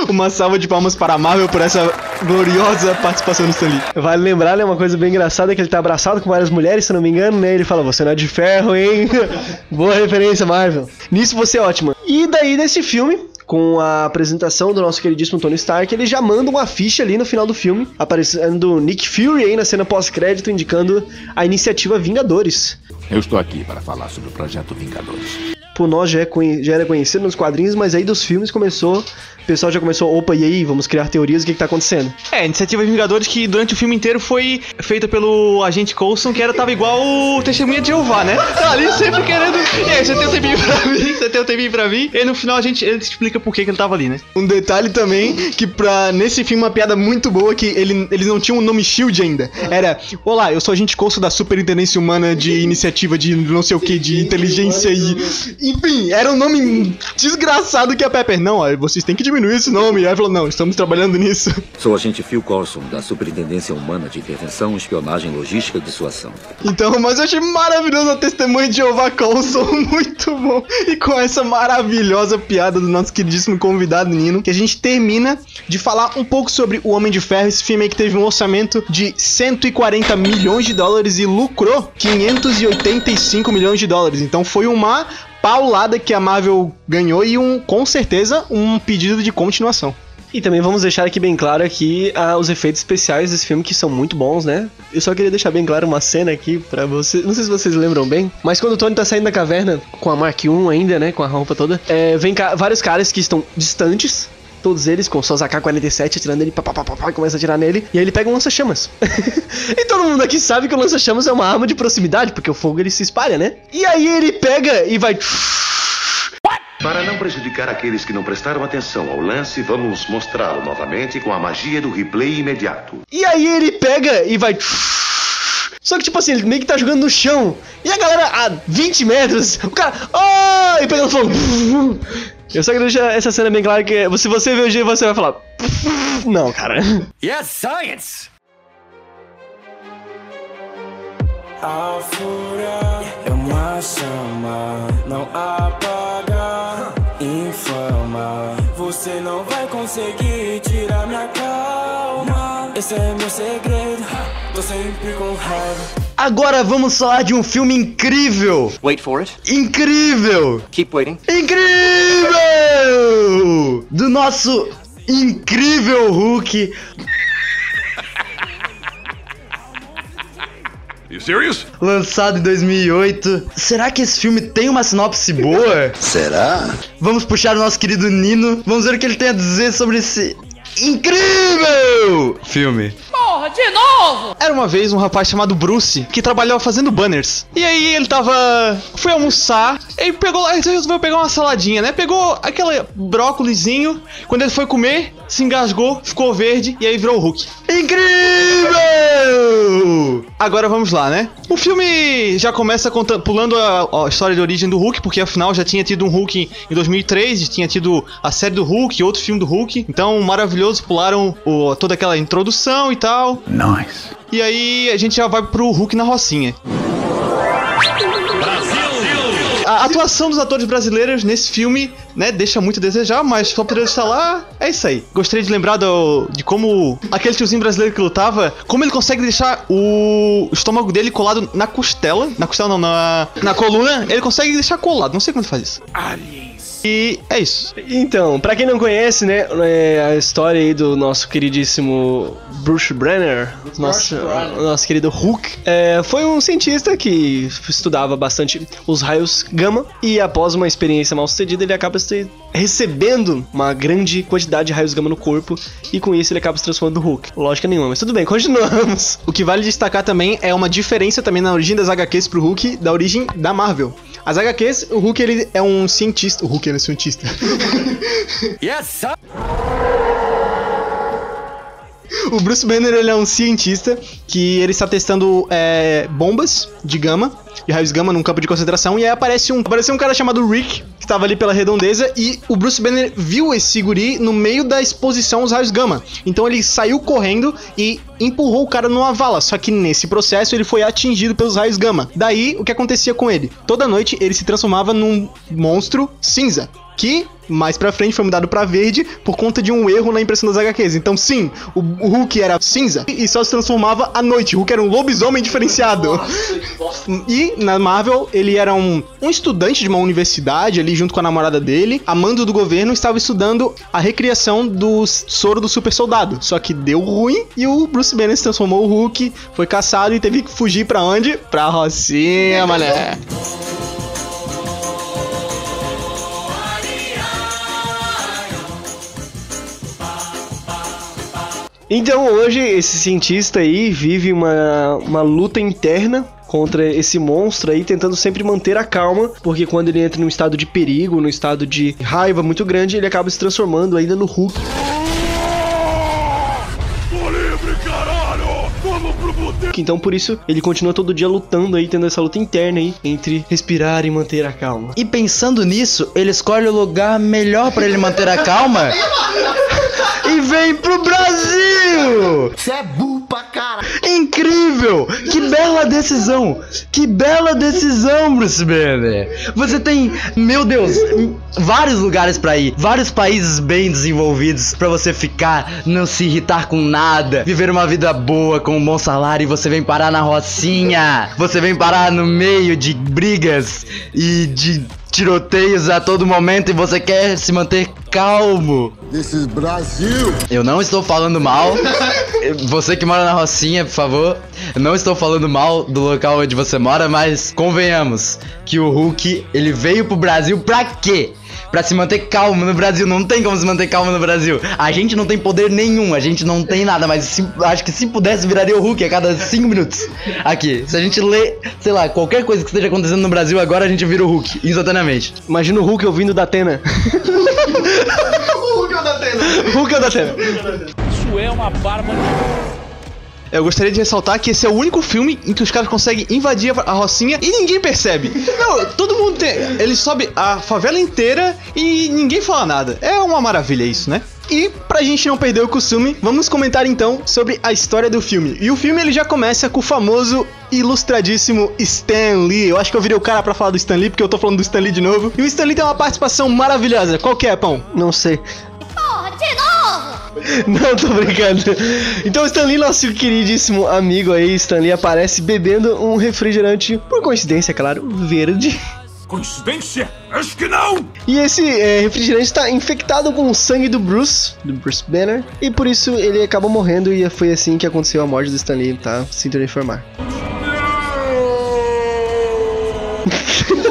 Uma salva de palmas para a Marvel por essa gloriosa participação do Stan Lee. Vale lembrar, né, uma coisa bem engraçada, que ele tá abraçado com várias mulheres, se eu não me engano, né? Ele fala, você não é de ferro, hein? Boa referência, Marvel. Nisso você é ótima. E daí, nesse filme, com a apresentação do nosso queridíssimo Tony Stark, ele já manda uma ficha ali no final do filme, aparecendo Nick Fury aí na cena pós-crédito, indicando a iniciativa Vingadores. Eu estou aqui para falar sobre o projeto Vingadores. Por nós já, é conhe- já era conhecido nos quadrinhos, mas aí dos filmes começou. O pessoal já começou, opa, e aí, vamos criar teorias, o que, que tá acontecendo? É, a iniciativa Vingadores que durante o filme inteiro foi feita pelo agente Coulson, que era tava igual o Testemunha de Jeová, né? Tá ali sempre querendo. E aí, você tem um tempinho pra mim, você tem um tempinho pra mim. E no final a gente ele explica por que, que ele tava ali, né? Um detalhe também, que pra, nesse filme uma piada muito boa, que ele, eles não tinham o nome SHIELD ainda. Era, olá, eu sou agente Coulson da Superintendência Humana de Iniciativa de não sei o que, de Inteligência e... Enfim, era um nome desgraçado que a Pepper, não, vocês têm que diminuir esse nome. Aí falou, não, estamos trabalhando nisso. Sou agente Phil Corson, da Superintendência Humana de Intervenção, Espionagem e Logística de sua ação. Então, mas eu achei maravilhoso a testemunha de Jeová Coulson, muito bom. E com essa maravilhosa piada do nosso queridíssimo convidado Nino, que a gente termina de falar um pouco sobre O Homem de Ferro, esse filme aí que teve um orçamento de 140 milhões de dólares e lucrou 585 milhões de dólares. Então foi uma paulada que a Marvel ganhou e um, com certeza, um pedido de continuação. E também vamos deixar aqui bem claro aqui ah, os efeitos especiais desse filme que são muito bons, né? Eu só queria deixar bem claro uma cena aqui pra vocês. Não sei se vocês lembram bem, mas quando o Tony tá saindo da caverna com a Mark I ainda, né? Com a roupa toda, é, vem vários caras que estão distantes. Todos eles com suas AK-47 atirando ele, pá, pá, pá, pá, pá, começa a atirar nele, e aí ele pega um lança-chamas. e todo mundo aqui sabe que o lança-chamas é uma arma de proximidade, porque o fogo ele se espalha, né? E aí ele pega e vai. Para não prejudicar aqueles que não prestaram atenção ao lance, vamos mostrá-lo novamente com a magia do replay imediato. E aí ele pega e vai. Só que, tipo assim, ele meio que tá jogando no chão. E a galera a 20 metros, o cara. Oh! E pegando fogo. Eu só queria deixar essa cena bem clara que se você ver o jeito, você vai falar. Não, cara. Yes, science! A fúria é uma chama, não apaga, inflama. Você não vai conseguir tirar minha calma. Esse é meu segredo, tô sempre com raiva. Agora vamos falar de um filme incrível! Wait for it. Incrível! Keep waiting. Incrível! Do nosso incrível Hulk. You serious? Lançado em 2008. Será que esse filme tem uma sinopse boa? Será? Vamos puxar o nosso querido Nino. Vamos ver o que ele tem a dizer sobre esse incrível filme. De novo! Era uma vez um rapaz chamado Bruce que trabalhava fazendo banners. E aí ele tava. Foi almoçar, e pegou lá, ele resolveu pegar uma saladinha, né? Pegou aquele brócolizinho. Quando ele foi comer, se engasgou, ficou verde e aí virou o Hulk. Incrível! Agora vamos lá, né? O filme já começa conta- pulando a, a história de origem do Hulk, porque afinal já tinha tido um Hulk em 2003, tinha tido a série do Hulk, outro filme do Hulk. Então, maravilhoso, pularam o- toda aquela introdução e tal. Nice. E aí a gente já vai pro Hulk na Rocinha. A atuação dos atores brasileiros nesse filme, né, deixa muito a desejar, mas só por ele estar lá, é isso aí. Gostaria de lembrar do- de como aquele tiozinho brasileiro que lutava, como ele consegue deixar o estômago dele colado na costela, na costela não, na, na coluna, ele consegue deixar colado, não sei como ele faz isso. E é isso. Então, pra quem não conhece, né, é a história aí do nosso queridíssimo Bruce Brenner, nosso, nosso querido Hulk, é, foi um cientista que estudava bastante os raios gama e após uma experiência mal sucedida ele acaba se recebendo uma grande quantidade de raios gama no corpo e com isso ele acaba se transformando no Hulk. Lógica nenhuma, mas tudo bem, continuamos. O que vale destacar também é uma diferença também na origem das HQs pro Hulk da origem da Marvel. As HQs, o Hulk ele é um cientista, o Hulk ele é cientista. Yes, sir. O Bruce Banner ele é um cientista que ele está testando é, bombas de gama, de raios gama num campo de concentração, e aí aparece um, apareceu um cara chamado Rick, que estava ali pela redondeza, e o Bruce Banner viu esse guri no meio da exposição aos raios gama. Então ele saiu correndo e empurrou o cara numa vala, só que nesse processo ele foi atingido pelos raios gama. Daí, o que acontecia com ele? Toda noite ele se transformava num monstro cinza, que mais pra frente foi mudado pra verde por conta de um erro na impressão das HQs. Então, sim, o, o Hulk era cinza e só se transformava à noite. O Hulk era um lobisomem diferenciado. e na Marvel, ele era um, um estudante de uma universidade ali junto com a namorada dele, amando do governo, estava estudando a recriação do soro do super soldado. Só que deu ruim e o Bruce Banner se transformou o Hulk, foi caçado e teve que fugir pra onde? Pra Rocinha, mané. Então hoje esse cientista aí vive uma, uma luta interna contra esse monstro aí, tentando sempre manter a calma, porque quando ele entra num estado de perigo, num estado de raiva muito grande, ele acaba se transformando ainda no Hulk. Então por isso ele continua todo dia lutando aí, tendo essa luta interna aí entre respirar e manter a calma. E pensando nisso, ele escolhe o lugar melhor pra ele manter a calma e vem pro Brasil! Você é burro pra caralho! Incrível! Que bela decisão! Que bela decisão, Bruce Banner! Você tem, meu Deus, vários lugares pra ir, vários países bem desenvolvidos pra você ficar, não se irritar com nada, viver uma vida boa com um bom salário e você vem parar na Rocinha! Você vem parar no meio de brigas e de tiroteios a todo momento e você quer se manter calmo. This is Brasil. Eu não estou falando mal. Você que mora na Rocinha, por favor. Eu não estou falando mal do local onde você mora, mas convenhamos que o Hulk, ele veio pro Brasil pra quê? Pra se manter calmo no Brasil. Não tem como se manter calmo no Brasil. A gente não tem poder nenhum, a gente não tem nada, mas se, acho que se pudesse viraria o Hulk a cada 5 minutos. Aqui, se a gente lê, sei lá, qualquer coisa que esteja acontecendo no Brasil agora, a gente vira o Hulk, instantaneamente. Imagina o Hulk ouvindo da Atena. o Hulk é o da Atena. Hulk é o da Atena. Isso é uma barbaridade. Eu gostaria de ressaltar que esse é o único filme em que os caras conseguem invadir a Rocinha e ninguém percebe. Não, todo mundo tem. Ele sobe a favela inteira e ninguém fala nada. É uma maravilha isso, né? E pra gente não perder o costume, vamos comentar então sobre a história do filme. E o filme ele já começa com o famoso ilustradíssimo Stan Lee. Eu acho que eu virei o cara pra falar do Stan Lee, porque eu tô falando do Stan Lee de novo. E o Stan Lee tem uma participação maravilhosa. Qual que é, Pão? Não sei. Porra, de novo! Não, tô brincando. Então, Stan Lee, nosso queridíssimo amigo aí, Stan Lee, aparece bebendo um refrigerante, por coincidência, claro, verde. Coincidência? Acho que não! E esse é, refrigerante está infectado com o sangue do Bruce, do Bruce Banner, e por isso ele acaba morrendo e foi assim que aconteceu a morte do Stan Lee, tá? Sinto lhe informar.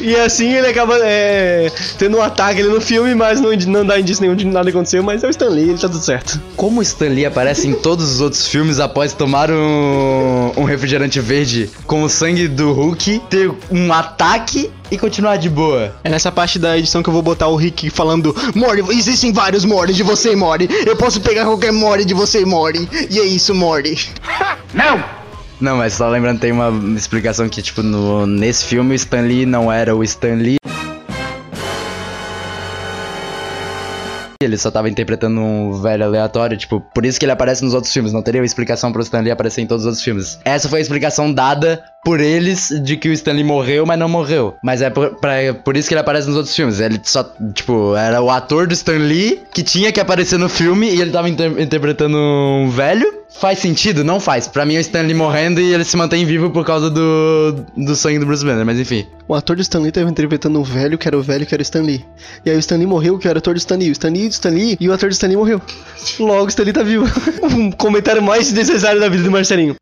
E assim ele acaba é, tendo um ataque ali no filme, mas não, não dá indício nenhum de nada aconteceu, mas é o Stan Lee, ele tá tudo certo. Como o Stan Lee aparece em todos os outros filmes após tomar um, um refrigerante verde com o sangue do Hulk, ter um ataque e continuar de boa. É nessa parte da edição que eu vou botar o Rick falando: Mori, existem vários Mori de você, Mori. Eu posso pegar qualquer Mori de você, Mori. E é isso, Mori. Não! Não, mas só lembrando, tem uma explicação que, tipo, no, nesse filme o Stan Lee não era o Stan Lee. Ele só tava interpretando um velho aleatório, tipo, por isso que ele aparece nos outros filmes. Não teria uma explicação pro Stan Lee aparecer em todos os outros filmes. Essa foi a explicação dada por eles de que o Stan Lee morreu, mas não morreu. Mas é por, pra, por isso que ele aparece nos outros filmes. Ele só, tipo, era o ator do Stan Lee que tinha que aparecer no filme e ele tava inter interpretando um velho. Faz sentido? Não faz. Pra mim é o Stan Lee morrendo e ele se mantém vivo por causa do, do sangue do Bruce Banner, mas enfim. O ator do Stan Lee tava interpretando um velho que era o velho que era o Stan Lee. E aí o Stan Lee morreu, que era o ator do Stan Lee. O Stan Lee, o Stan Lee e o ator do Stan Lee morreu. Logo o Stan Lee tá vivo. um comentário mais necessário da vida do Marcelinho.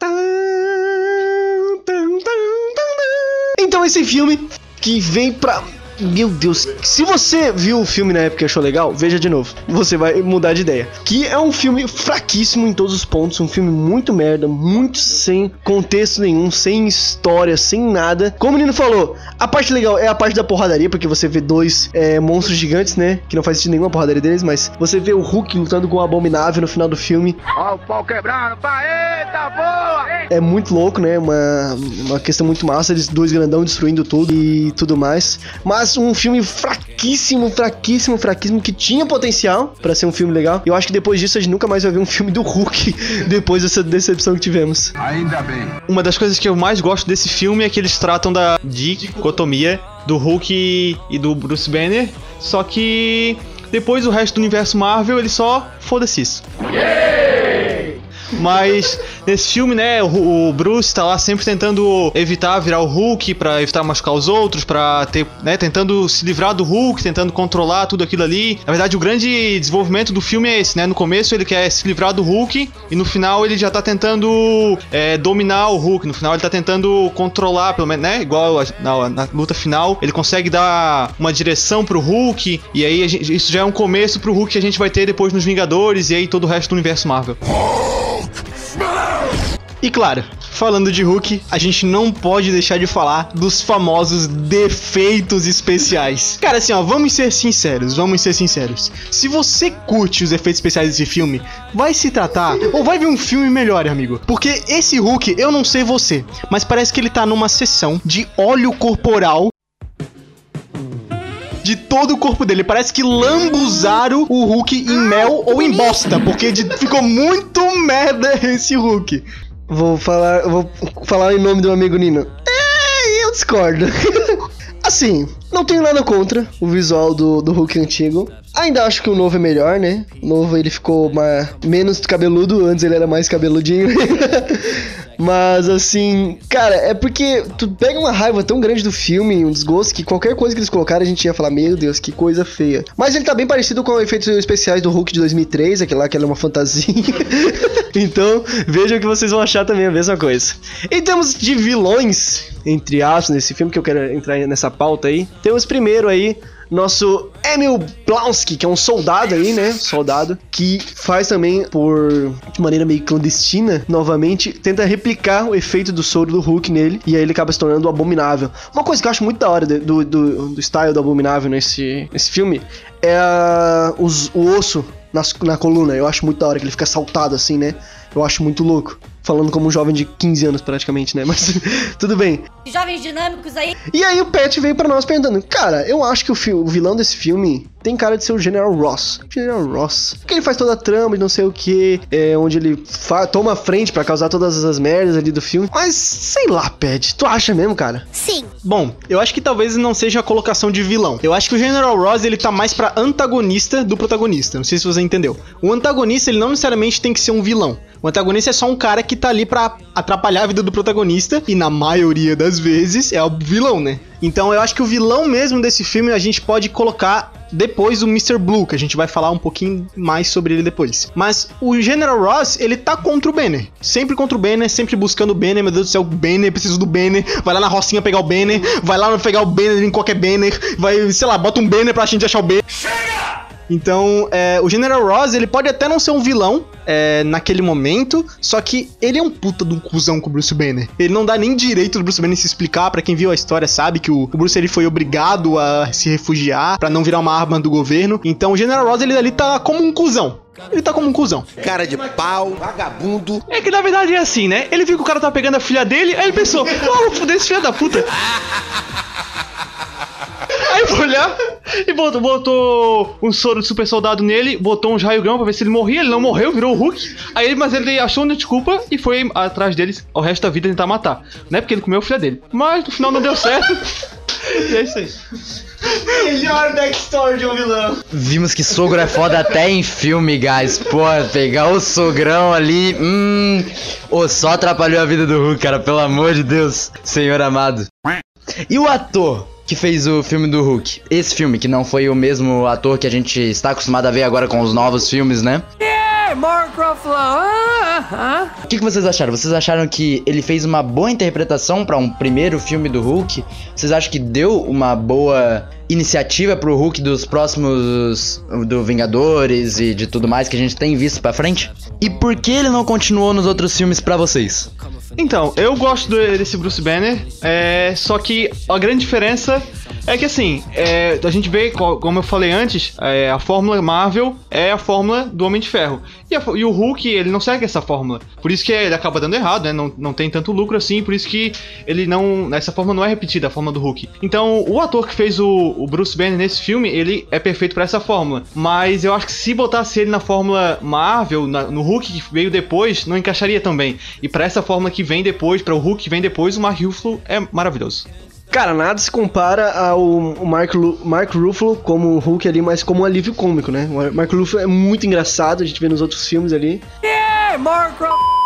Então esse filme que vem pra meu Deus, se você viu o filme na época e achou legal, veja de novo. Você vai mudar de ideia. Que é um filme fraquíssimo em todos os pontos, um filme muito merda, muito sem contexto nenhum, sem história, sem nada. Como o menino falou, a parte legal é a parte da porradaria, porque você vê dois é, monstros gigantes, né? Que não faz sentido nenhuma porradaria deles, mas você vê o Hulk lutando com o Abominável no final do filme. Ó o pau quebrando, pá, eita boa! É muito louco, né? Uma, uma questão muito massa, eles dois grandão destruindo tudo e tudo mais. Mas um filme fraquíssimo, fraquíssimo, fraquíssimo, que tinha potencial pra ser um filme legal. Eu acho que depois disso a gente nunca mais vai ver um filme do Hulk depois dessa decepção que tivemos. Ainda bem. Uma das coisas que eu mais gosto desse filme é que eles tratam da dicotomia do Hulk e do Bruce Banner, só que depois o resto do universo Marvel ele só foda-se isso. Mas nesse filme, né, o, Bruce tá lá sempre tentando evitar virar o Hulk pra evitar machucar os outros, pra ter, né, tentando se livrar do Hulk, tentando controlar tudo aquilo ali. Na verdade, o grande desenvolvimento do filme é esse, né? No começo ele quer se livrar do Hulk e no final ele já tá tentando é, dominar o Hulk. No final ele tá tentando controlar, pelo menos, né? Igual na, na luta final, ele consegue dar uma direção pro Hulk e aí gente- isso já é um começo pro Hulk que a gente vai ter depois nos Vingadores e aí todo o resto do universo Marvel. E claro, falando de Hulk, a gente não pode deixar de falar dos famosos defeitos especiais. Cara, assim, ó, vamos ser sinceros, vamos ser sinceros. Se você curte os efeitos especiais desse filme, vai se tratar ou vai ver um filme melhor, amigo. Porque esse Hulk, eu não sei você, mas parece que ele tá numa sessão de óleo corporal de todo o corpo dele. Parece que lambuzaram o Hulk em mel ou em bosta, porque de- ficou muito merda esse Hulk. Vou falar, vou falar em nome do amigo Nino. É, eu discordo. assim, não tenho nada contra o visual do, do Hulk antigo. Ainda acho que o novo é melhor, né? O novo ele ficou mais, menos cabeludo, antes ele era mais cabeludinho. Mas assim, cara, é porque tu pega uma raiva tão grande do filme, um desgosto, que qualquer coisa que eles colocaram a gente ia falar, meu Deus, que coisa feia. Mas ele tá bem parecido com os efeitos especiais do Hulk de 2003, aquele lá que era uma fantasia. então, vejam que vocês vão achar também a mesma coisa. Em termos de vilões, entre aspas, nesse filme, que eu quero entrar nessa pauta aí, temos primeiro aí nosso Emil Blonsky, que é um soldado aí, né? Soldado, que faz também por de maneira meio clandestina, novamente, tenta replicar o efeito do soro do Hulk nele, e aí ele acaba se tornando o abominável. Uma coisa que eu acho muito da hora do, do, do style do abominável nesse, nesse filme é a- os- o osso nas- na coluna. Eu acho muito da hora que ele fica saltado assim, né? Eu acho muito louco. Falando como um jovem de 15 anos praticamente, né? Mas tudo bem. Jovens dinâmicos aí. E aí o Pet veio pra nós perguntando, cara, eu acho que o, fi- o vilão desse filme tem cara de ser o General Ross. General Ross. Porque ele faz toda a trama e não sei o que, é, onde ele fa- toma a frente pra causar todas as merdas ali do filme. Mas, sei lá, Pet, tu acha mesmo, cara? Sim. Bom, eu acho que talvez não seja a colocação de vilão. Eu acho que o General Ross ele tá mais pra antagonista do protagonista. Não sei se você entendeu. O antagonista ele não necessariamente tem que ser um vilão. O antagonista é só um cara que tá ali pra atrapalhar a vida do protagonista e na maioria das vezes é o vilão, né? Então eu acho que o vilão mesmo desse filme a gente pode colocar depois o Mr. Blue, que a gente vai falar um pouquinho mais sobre ele depois. Mas o General Ross, ele tá contra o Banner. Sempre contra o Banner, sempre buscando o Banner. Meu Deus do céu, Banner, preciso do Banner. Vai lá na rocinha pegar o Banner. Vai lá pegar o Banner em qualquer Banner. Vai, sei lá, bota um Banner pra gente achar o Banner. Então, é, o General Ross, ele pode até não ser um vilão é, naquele momento, só que ele é um puta de um cuzão com o Bruce Banner. Ele não dá nem direito do Bruce Banner se explicar. Pra quem viu a história sabe que o, o Bruce ele foi obrigado a se refugiar pra não virar uma arma do governo. Então, o General Ross, ele ali tá como um cuzão. Ele tá como um cuzão. Cara de pau, vagabundo. É que na verdade é assim, né? Ele viu que o cara tava pegando a filha dele, aí ele pensou, oh, vou foder esse filho da puta. Aí foi olhar e botou, botou um soro de super soldado nele, botou uns raio grão pra ver se ele morria. Ele não morreu, virou o Hulk. Aí, mas ele achou uma desculpa e foi atrás deles o resto da vida tentar matar. Não é porque ele comeu a filha dele. Mas no final não deu certo. e é isso aí. Melhor backstory de um vilão. Vimos que sogro é foda até em filme, guys. Pô, pegar o sogrão ali. Hum. Ô, só atrapalhou a vida do Hulk, cara. Pelo amor de Deus, senhor amado. E o ator que fez o filme do Hulk? Esse filme, que não foi o mesmo ator que a gente está acostumado a ver agora com os novos filmes, né? Yeah, Mark Ruffalo! Ah, O que, que vocês acharam? Vocês acharam que ele fez uma boa interpretação pra um primeiro filme do Hulk? Vocês acham que deu uma boa iniciativa pro Hulk dos próximos do Vingadores e de tudo mais que a gente tem visto pra frente? E por que ele não continuou nos outros filmes pra vocês? Então, eu gosto desse Bruce Banner, é, só que a grande diferença é que assim, é, a gente vê, co- como eu falei antes, é, a fórmula Marvel é a fórmula do Homem de Ferro. E, a e o Hulk, ele não segue essa fórmula. Por isso que ele acaba dando errado, né? Não, não tem tanto lucro assim, por isso que ele não. Essa fórmula não é repetida, a fórmula do Hulk. Então, o ator que fez o, o Bruce Banner nesse filme, ele é perfeito pra essa fórmula. Mas eu acho que se botasse ele na fórmula Marvel, na- no Hulk que veio depois, não encaixaria tão bem. E pra essa fórmula que vem depois, pra o Hulk que vem depois, o Mark Ruffalo é maravilhoso. Cara, nada se compara ao Mark, Lu- Mark Ruffalo como Hulk ali, mas como um alívio cômico, né? O Mark Ruffalo é muito engraçado, a gente vê nos outros filmes ali. Yeah, Mark Ruffalo!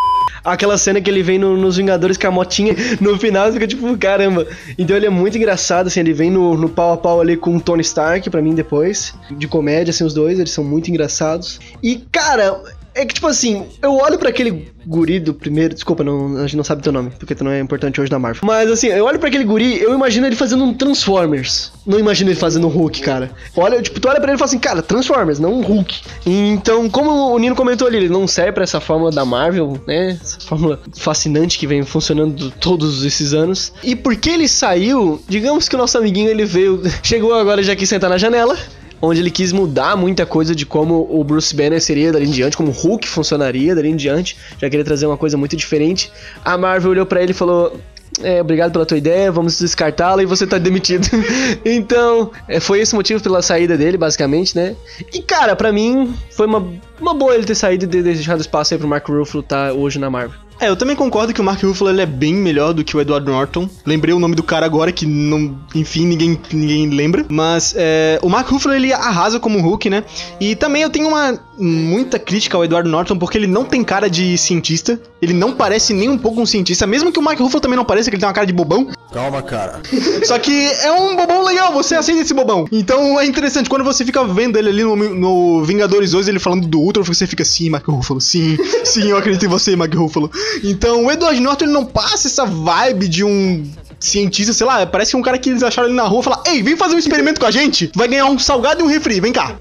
Aquela cena que ele vem no- nos Vingadores com a motinha no final fica tipo, caramba. Então ele é muito engraçado, assim, ele vem no, no pau a pau ali com o Tony Stark, pra mim, depois. De comédia, assim, os dois, eles são muito engraçados. E, cara, é que tipo assim, eu olho pra aquele guri do primeiro. Desculpa, não, a gente não sabe teu nome, porque tu não é importante hoje na Marvel. Mas assim, eu olho pra aquele guri, eu imagino ele fazendo um Transformers. Não imagino ele fazendo um Hulk, cara. Olha, tipo, tu olha pra ele e fala assim, cara, Transformers, não um Hulk. Então, como o Nino comentou ali, ele não serve pra essa fórmula da Marvel, né? Essa fórmula fascinante que vem funcionando todos esses anos. E porque ele saiu, digamos que o nosso amiguinho ele veio, chegou agora já aqui sentar na janela onde ele quis mudar muita coisa de como o Bruce Banner seria dali em diante, como o Hulk funcionaria dali em diante, já queria trazer uma coisa muito diferente. A Marvel olhou pra ele e falou: é, obrigado pela tua ideia, vamos descartá-la e você tá demitido. então, é, foi esse motivo pela saída dele, basicamente, né? E cara, pra mim, foi uma, uma boa ele ter saído e deixado espaço aí pro Mark Ruffalo tá hoje na Marvel. É, eu também concordo que o Mark Ruffalo ele é bem melhor do que o Edward Norton. Lembrei o nome do cara agora que não, enfim, ninguém, ninguém lembra. Mas é, o Mark Ruffalo ele arrasa como Hulk, né? E também eu tenho uma muita crítica ao Edward Norton porque ele não tem cara de cientista. Ele não parece nem um pouco um cientista, mesmo que o Mark Ruffalo também não pareça que ele tem uma cara de bobão. Calma, cara. Só que é um bobão legal, você aceita esse bobão. Então é interessante, quando você fica vendo ele ali no, no Vingadores 2, ele falando do Ultron, você fica, sim, Mark Ruffalo, sim, sim, eu acredito em você, Mark Ruffalo. Então o Edward Norton ele não passa essa vibe de um cientista, sei lá, parece um cara que eles acharam ele na rua e falaram, ei, vem fazer um experimento com a gente, vai ganhar um salgado e um refri, vem cá.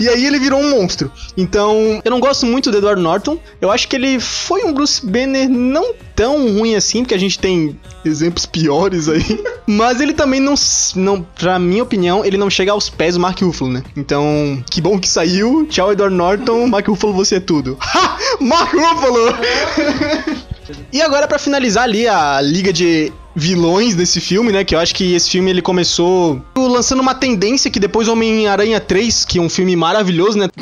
E aí ele virou um monstro. Então, eu não gosto muito do Edward Norton. Eu acho que ele foi um Bruce Banner não tão ruim assim, porque a gente tem exemplos piores aí. Mas ele também não, não, pra minha opinião, ele não chega aos pés do Mark Ruffalo, né? Então, que bom que saiu. Tchau, Edward Norton. Mark Ruffalo, você é tudo. Ha! Mark Ruffalo! E agora, pra finalizar ali a liga de vilões desse filme, né? Que eu acho que esse filme ele começou lançando uma tendência que depois Homem-Aranha 3, que é um filme maravilhoso, né?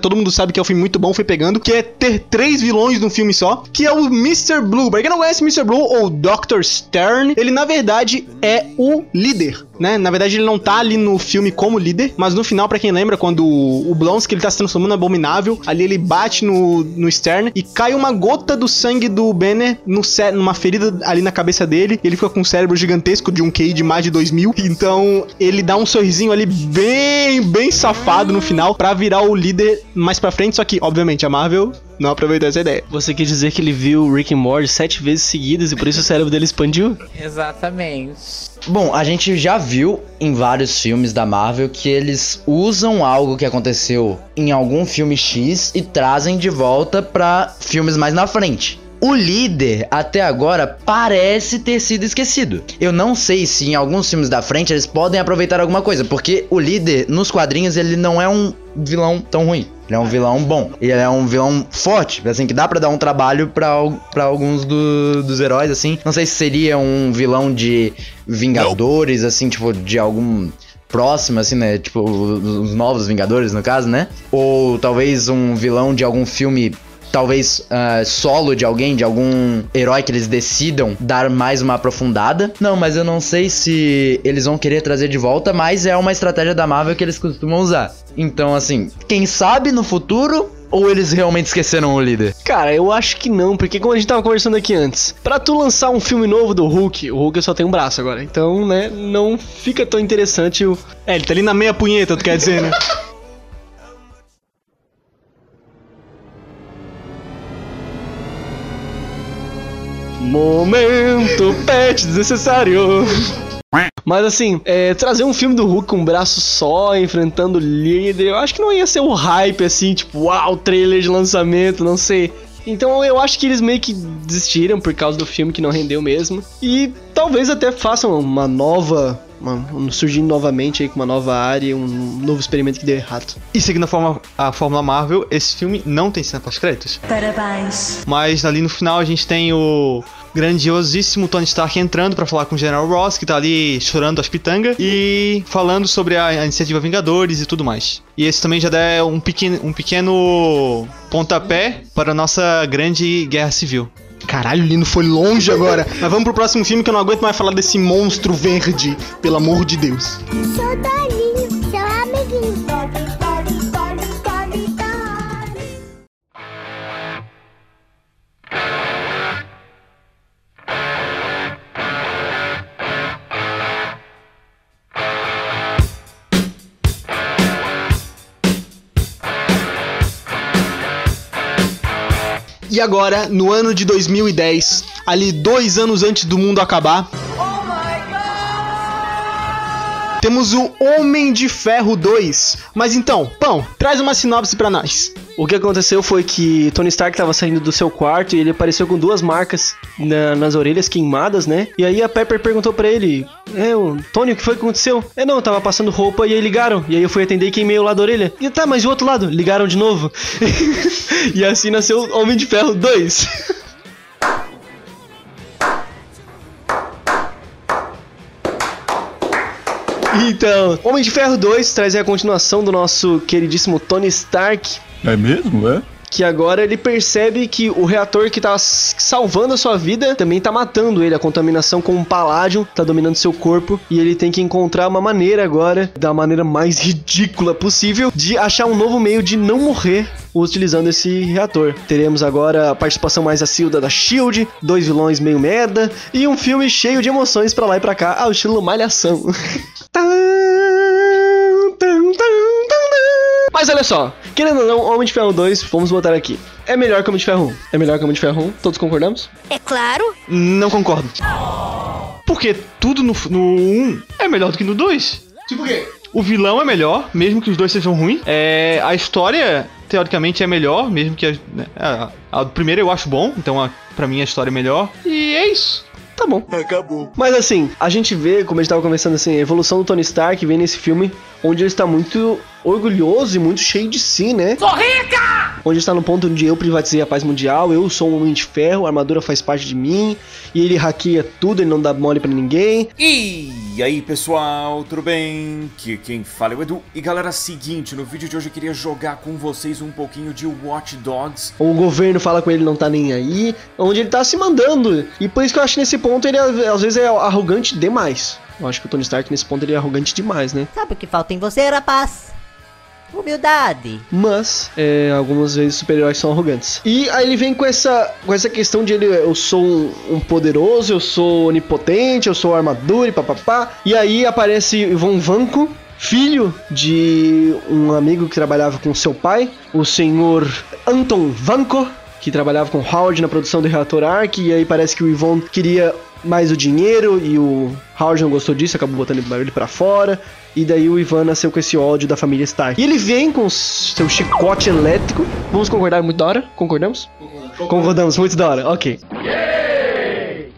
Todo mundo sabe que é um filme muito bom, foi pegando, que é ter três vilões num filme só, que é o Mr. Blue. Pra quem não conhece Mr. Blue ou Dr. Stern, ele na verdade é o líder, né? Na verdade ele não tá ali no filme como líder, mas no final, pra quem lembra, quando o Blonsky ele tá se transformando em abominável, ali ele bate no, no Stern e cai uma gota do sangue do Banner no numa ferida ali na cabeça dele, ele fica com um cérebro gigantesco de um QI de mais de 2000, então ele dá um sorrisinho ali bem, bem safado no final pra virar o líder mais pra frente, só que, obviamente, a Marvel não aproveitou essa ideia. Você quer dizer que ele viu Rick and Morty sete vezes seguidas e por isso o cérebro dele expandiu? Exatamente. Bom, a gente já viu em vários filmes da Marvel que eles usam algo que aconteceu em algum filme X e trazem de volta pra filmes mais na frente. O líder, até agora, parece ter sido esquecido. Eu não sei se em alguns filmes da frente eles podem aproveitar alguma coisa, porque o líder, nos quadrinhos, ele não é um vilão tão ruim. Ele é um vilão bom. Ele é um vilão forte, assim, que dá pra dar um trabalho pra alguns do- dos heróis, assim. Não sei se seria um vilão de Vingadores, assim, tipo, de algum próximo, assim, né? Tipo, os novos Vingadores, no caso, né? Ou talvez um vilão de algum filme talvez ah, solo de alguém, de algum herói que eles decidam dar mais uma aprofundada. Não, mas eu não sei se eles vão querer trazer de volta, mas é uma estratégia da Marvel que eles costumam usar. Então, assim, quem sabe no futuro ou eles realmente esqueceram o líder? Cara, eu acho que não, porque como a gente tava conversando aqui antes, pra tu lançar um filme novo do Hulk, o Hulk só tem um braço agora, então, né, não fica tão interessante o... É, ele tá ali na meia punheta, tu quer dizer, né? Momento pet desnecessário. Mas assim, é, trazer um filme do Hulk com um braço só, enfrentando o líder, eu acho que não ia ser o hype assim, tipo, uau, trailer de lançamento, não sei. Então eu acho que eles meio que desistiram por causa do filme que não rendeu mesmo. E talvez até façam uma nova. Uma, surgindo novamente aí com uma nova área, um novo experimento que deu errado. E seguindo a, forma, a Fórmula Marvel, esse filme não tem cena pós-créditos. Parabéns. Mas ali no final a gente tem o grandiosíssimo Tony Stark entrando para falar com o General Ross, que tá ali chorando as pitangas, e falando sobre a, a, iniciativa Vingadores e tudo mais. E esse também já dá um pequeno, um pequeno pontapé para a nossa grande guerra civil. Caralho, o Lino foi longe agora. Mas vamos pro próximo filme que eu não aguento mais falar desse monstro verde, pelo amor de Deus. Sou E agora, no ano de 2010, ali dois anos antes do mundo acabar, temos o Homem de Ferro 2. Mas então, Pão, traz uma sinopse pra nós. O que aconteceu foi que Tony Stark estava saindo do seu quarto e ele apareceu com duas marcas na, nas orelhas queimadas, né? E aí a Pepper perguntou para ele: É, o Tony, o que foi que aconteceu? É, não, eu tava passando roupa e aí ligaram. E aí eu fui atender e queimei o lado da orelha. E tá, mas o outro lado? Ligaram de novo. e assim nasceu Homem de Ferro 2. Então, Homem de Ferro 2 traz a continuação do nosso queridíssimo Tony Stark. É mesmo, é? Que agora ele percebe que o reator que tá salvando a sua vida também tá matando ele. A contaminação com o paládio tá dominando seu corpo. E ele tem que encontrar uma maneira agora, da maneira mais ridícula possível, de achar um novo meio de não morrer utilizando esse reator. Teremos agora a participação mais acilda da Shield, dois vilões meio merda e um filme cheio de emoções para lá e para cá, ao estilo Malhação. Mas olha só, querendo ou não, Homem de Ferro 2, vamos botar aqui. É melhor que Homem de Ferro 1. É melhor que Homem de Ferro 1, todos concordamos? É claro. Não concordo. Porque tudo no, no 1 é melhor do que no 2. Tipo o quê? O vilão é melhor, mesmo que os dois sejam ruins. É, a história, teoricamente, é melhor, mesmo que a, né, a, a, a primeira eu acho bom, então a, pra mim a história é melhor. E é isso. Tá bom. Acabou. Mas assim, a gente vê, como a gente tava conversando assim, a evolução do Tony Stark vem nesse filme, onde ele está muito orgulhoso e muito cheio de si, né? Sou rica! Onde está no ponto onde eu privatizei a paz mundial, eu sou um homem de ferro, a armadura faz parte de mim, e ele hackeia tudo, ele não dá mole pra ninguém. E aí pessoal, tudo bem? Que quem fala é o Edu. E galera, seguinte, no vídeo de hoje eu queria jogar com vocês um pouquinho de Watch Dogs. O governo fala com ele, não tá nem aí, onde ele tá se mandando. E por isso que eu acho que nesse ponto ele às vezes é arrogante demais. Eu acho que o Tony Stark nesse ponto ele é arrogante demais, né? Sabe o que falta em você, rapaz? Humildade. Mas, é, algumas vezes super-heróis são arrogantes. E aí ele vem com essa, com essa questão de ele, eu sou um, um poderoso, eu sou onipotente, eu sou armadura e papapá. E aí aparece Ivan Vanko, filho de um amigo que trabalhava com seu pai, o senhor Anton Vanko, que trabalhava com Howard na produção do reator Ark, e aí parece que o Yvon queria mais o dinheiro e o Howard não gostou disso, acabou botando ele pra fora. E daí o Ivan nasceu com esse ódio da família Stark. E ele vem com seu chicote elétrico. Vamos concordar muito da hora? Concordamos? Concordamos, Concordamos muito da hora, ok.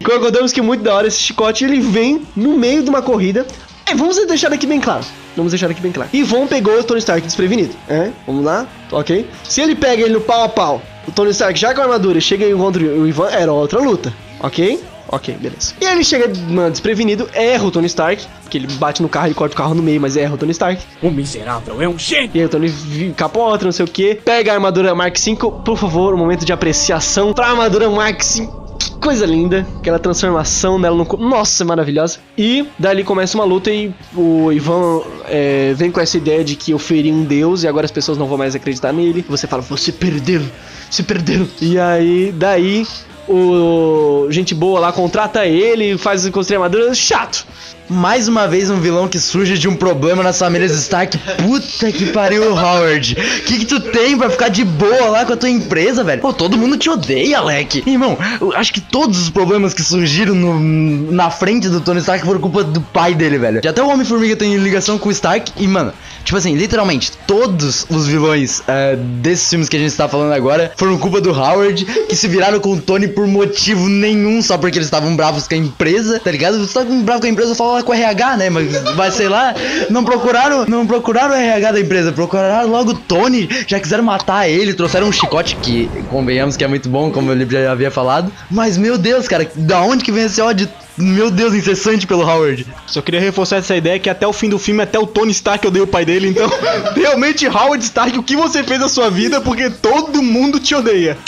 Concordamos que muito da hora esse chicote ele vem no meio de uma corrida. É, vamos deixar aqui bem claro. Vamos deixar aqui bem claro. Yvon pegou o Tony Stark desprevenido. É? Vamos lá? Ok? Se ele pega ele no pau a pau, o Tony Stark já com a armadura chega e encontra o Ivan, era outra luta. Ok? Ok, beleza. E aí ele chega mano, desprevenido, erra o Tony Stark, porque ele bate no carro e corta o carro no meio, mas erra o Tony Stark. O miserável é um gênio! E aí o Tony capota, não sei o que, pega a armadura Mark V, por favor, um momento de apreciação pra armadura Mark V. Que coisa linda, aquela transformação dela no. Nossa, maravilhosa. E dali começa uma luta e o Ivan é, vem com essa ideia de que eu feri um deus e agora as pessoas não vão mais acreditar nele. Você fala, você perdeu, se perdeu. E aí, daí o gente boa lá contrata ele, faz construir armadura, chato. Mais uma vez um vilão que surge de um problema nas famílias Stark. Puta que pariu, Howard. Que que tu tem pra ficar de boa lá com a tua empresa, velho? Pô, todo mundo te odeia, Alec. Irmão, acho que todos os problemas que surgiram no- na frente do Tony Stark foram culpa do pai dele, velho. E até o Homem-Formiga tem ligação com o Stark. E, mano, tipo assim, literalmente, todos os vilões é, desses filmes que a gente tá falando agora foram culpa do Howard, que se viraram com o Tony por motivo nenhum, só porque eles estavam bravos com a empresa, tá ligado? Você tá bravo com a empresa, fala com o RH, né? Mas vai, sei lá, não procuraram, não procuraram o RH da empresa, procuraram logo o Tony, já quiseram matar ele, trouxeram um chicote que, convenhamos que é muito bom, como ele já havia falado. Mas, meu Deus, cara, da onde que vem esse ódio? Meu Deus, incessante pelo Howard. Só queria reforçar essa ideia que até o fim do filme, até o Tony Stark odeia o pai dele. Então, realmente, Howard Stark, o que você fez na sua vida? Porque todo mundo te odeia.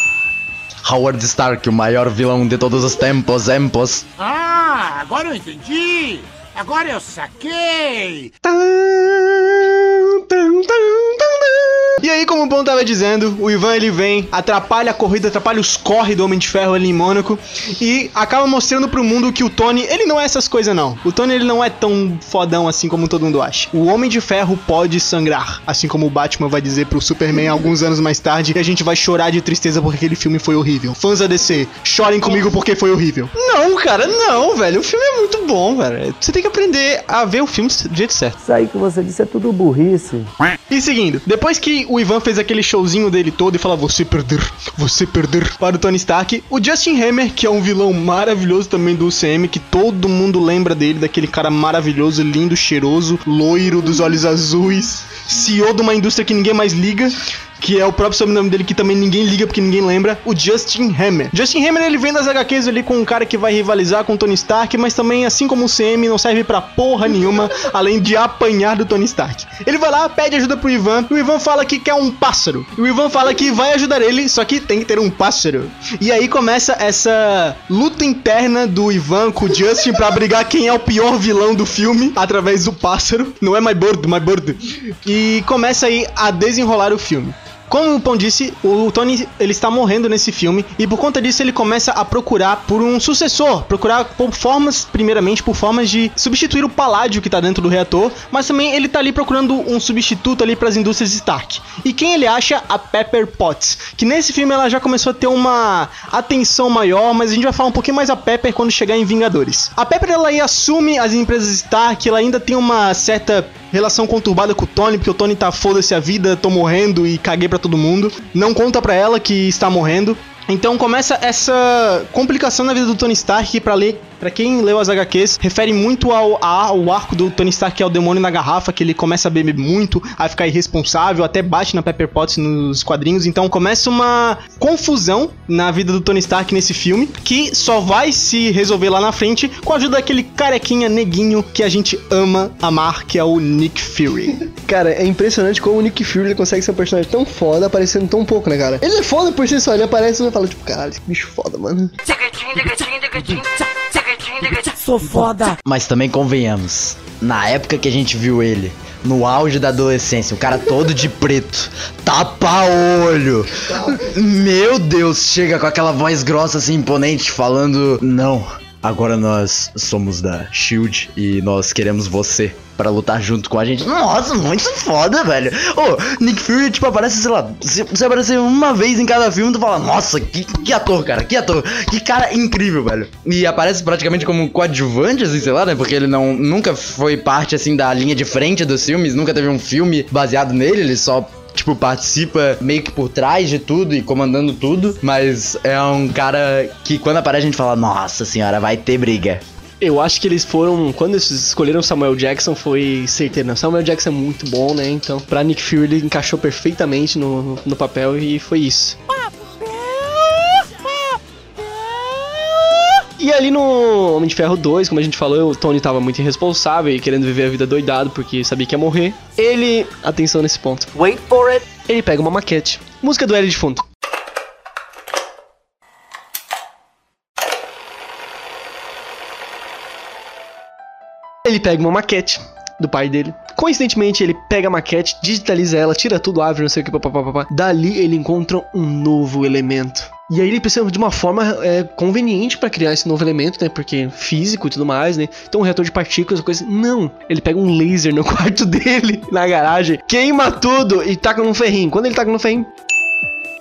Howard Stark, o maior vilão de todos os tempos, empos. Ah, agora eu entendi! Agora eu saquei! E aí, como o Bom tava dizendo, o Ivan ele vem, atrapalha a corrida, atrapalha os corre do Homem de Ferro ali em Mônaco e acaba mostrando pro mundo que o Tony, ele não é essas coisas não. O Tony ele não é tão fodão assim como todo mundo acha. O Homem de Ferro pode sangrar, assim como o Batman vai dizer pro Superman alguns anos mais tarde, e a gente vai chorar de tristeza porque aquele filme foi horrível. Fãs da DC, chorem comigo porque foi horrível. Não, cara, não, velho. O filme é muito bom, velho. Você tem que aprender a ver o filme do jeito certo. Isso aí que você disse é tudo burrice. E seguindo, depois que o Ivan fez aquele showzinho dele todo e fala você perder, você perder para o Tony Stark, o Justin Hammer, que é um vilão maravilhoso também do UCM, que todo mundo lembra dele, daquele cara maravilhoso, lindo, cheiroso, loiro, dos olhos azuis, CEO de uma indústria que ninguém mais liga. Que é o próprio sobrenome dele que também ninguém liga porque ninguém lembra, o Justin Hammer. Justin Hammer ele vem das HQs ali com um cara que vai rivalizar com o Tony Stark, mas também, assim como o CM, não serve pra porra nenhuma, além de apanhar do Tony Stark. Ele vai lá, pede ajuda pro Ivan, e o Ivan fala que quer um pássaro. E o Ivan fala que vai ajudar ele, só que tem que ter um pássaro. E aí começa essa luta interna do Ivan com o Justin pra brigar quem é o pior vilão do filme, através do pássaro. Não é My Bird, My Bird. E começa aí a desenrolar o filme. Como o Pão disse, o Tony ele está morrendo nesse filme e por conta disso ele começa a procurar por um sucessor, procurar por formas, primeiramente por formas de substituir o paládio que está dentro do reator, mas também ele está ali procurando um substituto ali para as indústrias Stark. E quem ele acha? A Pepper Potts, que nesse filme ela já começou a ter uma atenção maior, mas a gente vai falar um pouquinho mais a Pepper quando chegar em Vingadores. A Pepper ela assume as empresas Stark, ela ainda tem uma certa relação conturbada com o Tony, porque o Tony tá foda-se a vida, tô morrendo e caguei pra todo mundo. Não conta pra ela que está morrendo. Então começa essa complicação na vida do Tony Stark pra ler Pra quem leu as HQs, refere muito ao, ao arco do Tony Stark, que é o demônio na garrafa, que ele começa a beber muito, a ficar irresponsável, até bate na Pepper Potts nos quadrinhos. Então começa uma confusão na vida do Tony Stark nesse filme, que só vai se resolver lá na frente com a ajuda daquele carequinha neguinho que a gente ama amar, que é o Nick Fury. Cara, é impressionante como o Nick Fury consegue ser um personagem tão foda, aparecendo tão pouco, né, cara? Ele é foda por si só, ele aparece fala, tipo, caralho, esse bicho foda, mano. Sou foda. Mas também convenhamos, na época que a gente viu ele, no auge da adolescência, o cara todo de preto, tapa-olho. Meu Deus, chega com aquela voz grossa assim, imponente, falando: Não, agora nós somos da Shield e nós queremos você para lutar junto com a gente. Nossa, muito foda, velho. Ô, Nick Fury, tipo, aparece, sei lá, você aparecer uma vez em cada filme, tu fala, nossa, que, que ator, cara, que ator, que cara incrível, velho. E aparece praticamente como coadjuvante, assim, sei lá, né? Porque ele não nunca foi parte, assim, da linha de frente dos filmes, nunca teve um filme baseado nele, ele só tipo, participa meio que por trás de tudo e comandando tudo, mas é um cara que quando aparece a gente fala, nossa senhora, vai ter briga. Eu acho que eles foram. Quando eles escolheram Samuel Jackson, foi certeiro. Samuel Jackson é muito bom, né? Então, pra Nick Fury, ele encaixou perfeitamente no, no papel e foi isso. E ali no Homem de Ferro 2, como a gente falou, o Tony tava muito irresponsável e querendo viver a vida doidado porque sabia que ia morrer. Ele. Atenção nesse ponto. Wait for it! Ele pega uma maquete. Música do L de fundo. Ele pega uma maquete do pai dele. Coincidentemente, ele pega a maquete, digitaliza ela, tira tudo, árvore, não sei o que, papapá. Dali ele encontra um novo elemento. E aí ele precisa de uma forma é, conveniente pra criar esse novo elemento, né? Porque físico e tudo mais, né? Então um reator de partículas, coisa. Não! Ele pega um laser no quarto dele, na garagem, queima tudo e taca num ferrinho. Quando ele taca no ferrinho.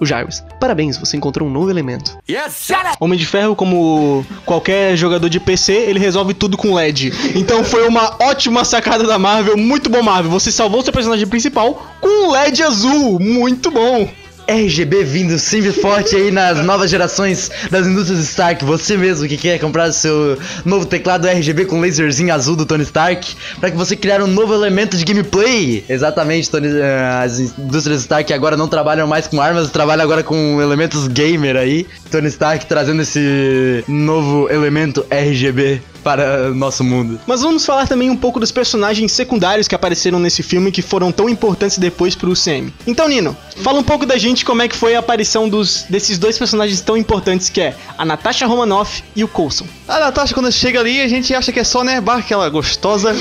O Jarvis. Parabéns, você encontrou um novo elemento. Yes, Homem de Ferro, como qualquer jogador de PC, ele resolve tudo com LED. Então foi uma ótima sacada da Marvel, muito bom Marvel. Você salvou seu personagem principal com um LED azul, muito bom. RGB vindo sempre forte aí nas novas gerações das indústrias Stark. Você mesmo que quer comprar seu novo teclado RGB com laserzinho azul do Tony Stark, para que você criar um novo elemento de gameplay. Exatamente, Tony, uh, as indústrias Stark agora não trabalham mais com armas, trabalham agora com elementos gamer aí. Tony Stark trazendo esse novo elemento RGB para nosso mundo. Mas vamos falar também um pouco dos personagens secundários que apareceram nesse filme que foram tão importantes depois pro UCM. Então, Nino, fala um pouco da gente como é que foi a aparição dos, desses dois personagens tão importantes que é a Natasha Romanoff e o Coulson. A Natasha, quando chega ali, a gente acha que é só, né, bah, aquela gostosa.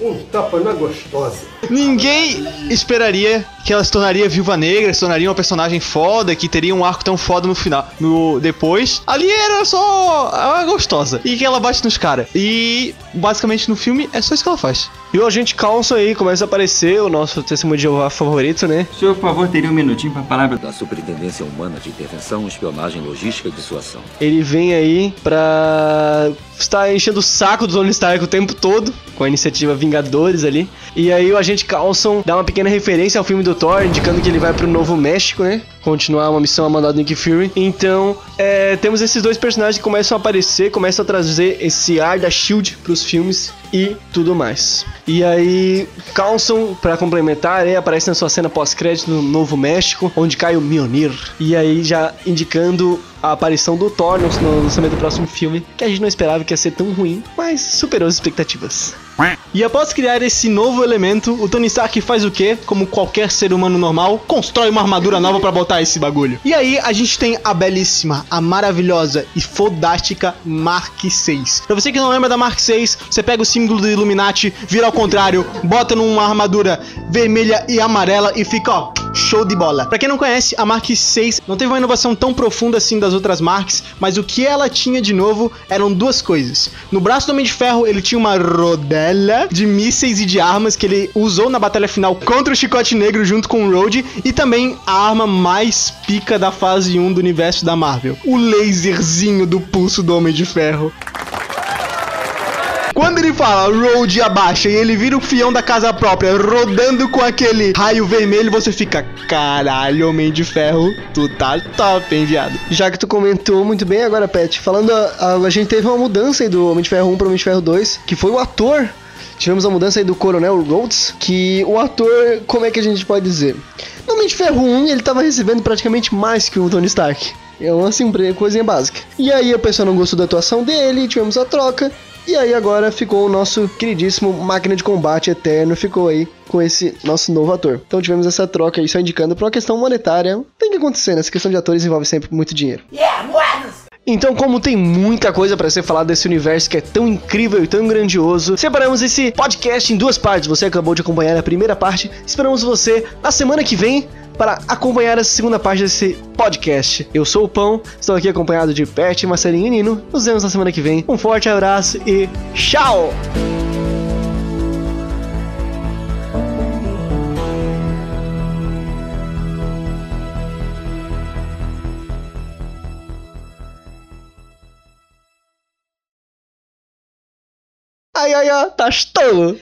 Um tapa na gostosa. Ninguém esperaria que ela se tornaria viúva negra, se tornaria uma personagem foda, que teria um arco tão foda no final. No depois, ali era só a gostosa. E que ela bate nos caras. E basicamente no filme é só isso que ela faz. E o agente Coulson aí começa a aparecer, o nosso testemunho de Jeová favorito, né? Senhor, por favor, teria um minutinho para palavra da Superintendência Humana de Intervenção, Espionagem, Logística e Dissuasão. Ele vem aí pra estar enchendo o saco do Tony Stark o tempo todo, com a iniciativa Vingadores ali. E aí o agente Coulson dá uma pequena referência ao filme do Thor, indicando que ele vai pro Novo México, né? Continuar uma missão a mandado do Nick Fury. Então, é, temos esses dois personagens que começam a aparecer, começam a trazer esse ar da SHIELD pros filmes e tudo mais. E aí, Coulson, para complementar, é, aparece na sua cena pós-crédito no Novo México, onde cai o Mjolnir. E aí, já indicando a aparição do Thor no lançamento do próximo filme, que a gente não esperava que ia ser tão ruim, mas superou as expectativas. E após criar esse novo elemento, o Tony Stark faz o quê? Como qualquer ser humano normal, constrói uma armadura nova para botar esse bagulho. E aí a gente tem a belíssima, a maravilhosa e fodástica Mark 6. Pra você que não lembra da Mark 6, você pega o símbolo do Illuminati, vira ao contrário, bota numa armadura vermelha e amarela e fica, ó, show de bola. Pra quem não conhece, a Mark 6 não teve uma inovação tão profunda assim das outras marcas, mas o que ela tinha de novo eram duas coisas. No braço do Homem de Ferro, ele tinha uma rodela de mísseis e de armas que ele usou na batalha final contra o Chicote Negro junto com o Road e também a arma mais pica da fase 1 do universo da Marvel, o laserzinho do pulso do Homem de Ferro. Quando ele fala road abaixa e ele vira o fião da casa própria rodando com aquele raio vermelho, você fica, caralho, Homem de Ferro, tu tá top, hein, viado. Já que tu comentou muito bem agora, Pet, falando, a, a, gente teve uma mudança aí do Homem de Ferro 1 pro Homem de Ferro 2, que foi o ator. Tivemos a mudança aí do Coronel Rhodes, que o ator, como é que a gente pode dizer? No Homem de Ferro 1, ele tava recebendo praticamente mais que o Tony Stark. É uma assim, coisinha básica. E aí a pessoa não gostou da atuação dele, tivemos a troca. E aí agora ficou o nosso queridíssimo máquina de combate eterno, ficou aí com esse nosso novo ator. Então tivemos essa troca aí, só indicando para uma questão monetária. Tem que acontecer, né? Essa questão de atores envolve sempre muito dinheiro. Yeah, moedas! Então, como tem muita coisa para ser falada desse universo que é tão incrível e tão grandioso, separamos esse podcast em duas partes. Você acabou de acompanhar a primeira parte. Esperamos você na semana que vem para acompanhar essa segunda parte desse podcast. Eu sou o Pão, estou aqui acompanhado de Pet, Marcelinho e Nino. Nos vemos na semana que vem. Um forte abraço e tchau! Ai, ai, ai, tá tolo!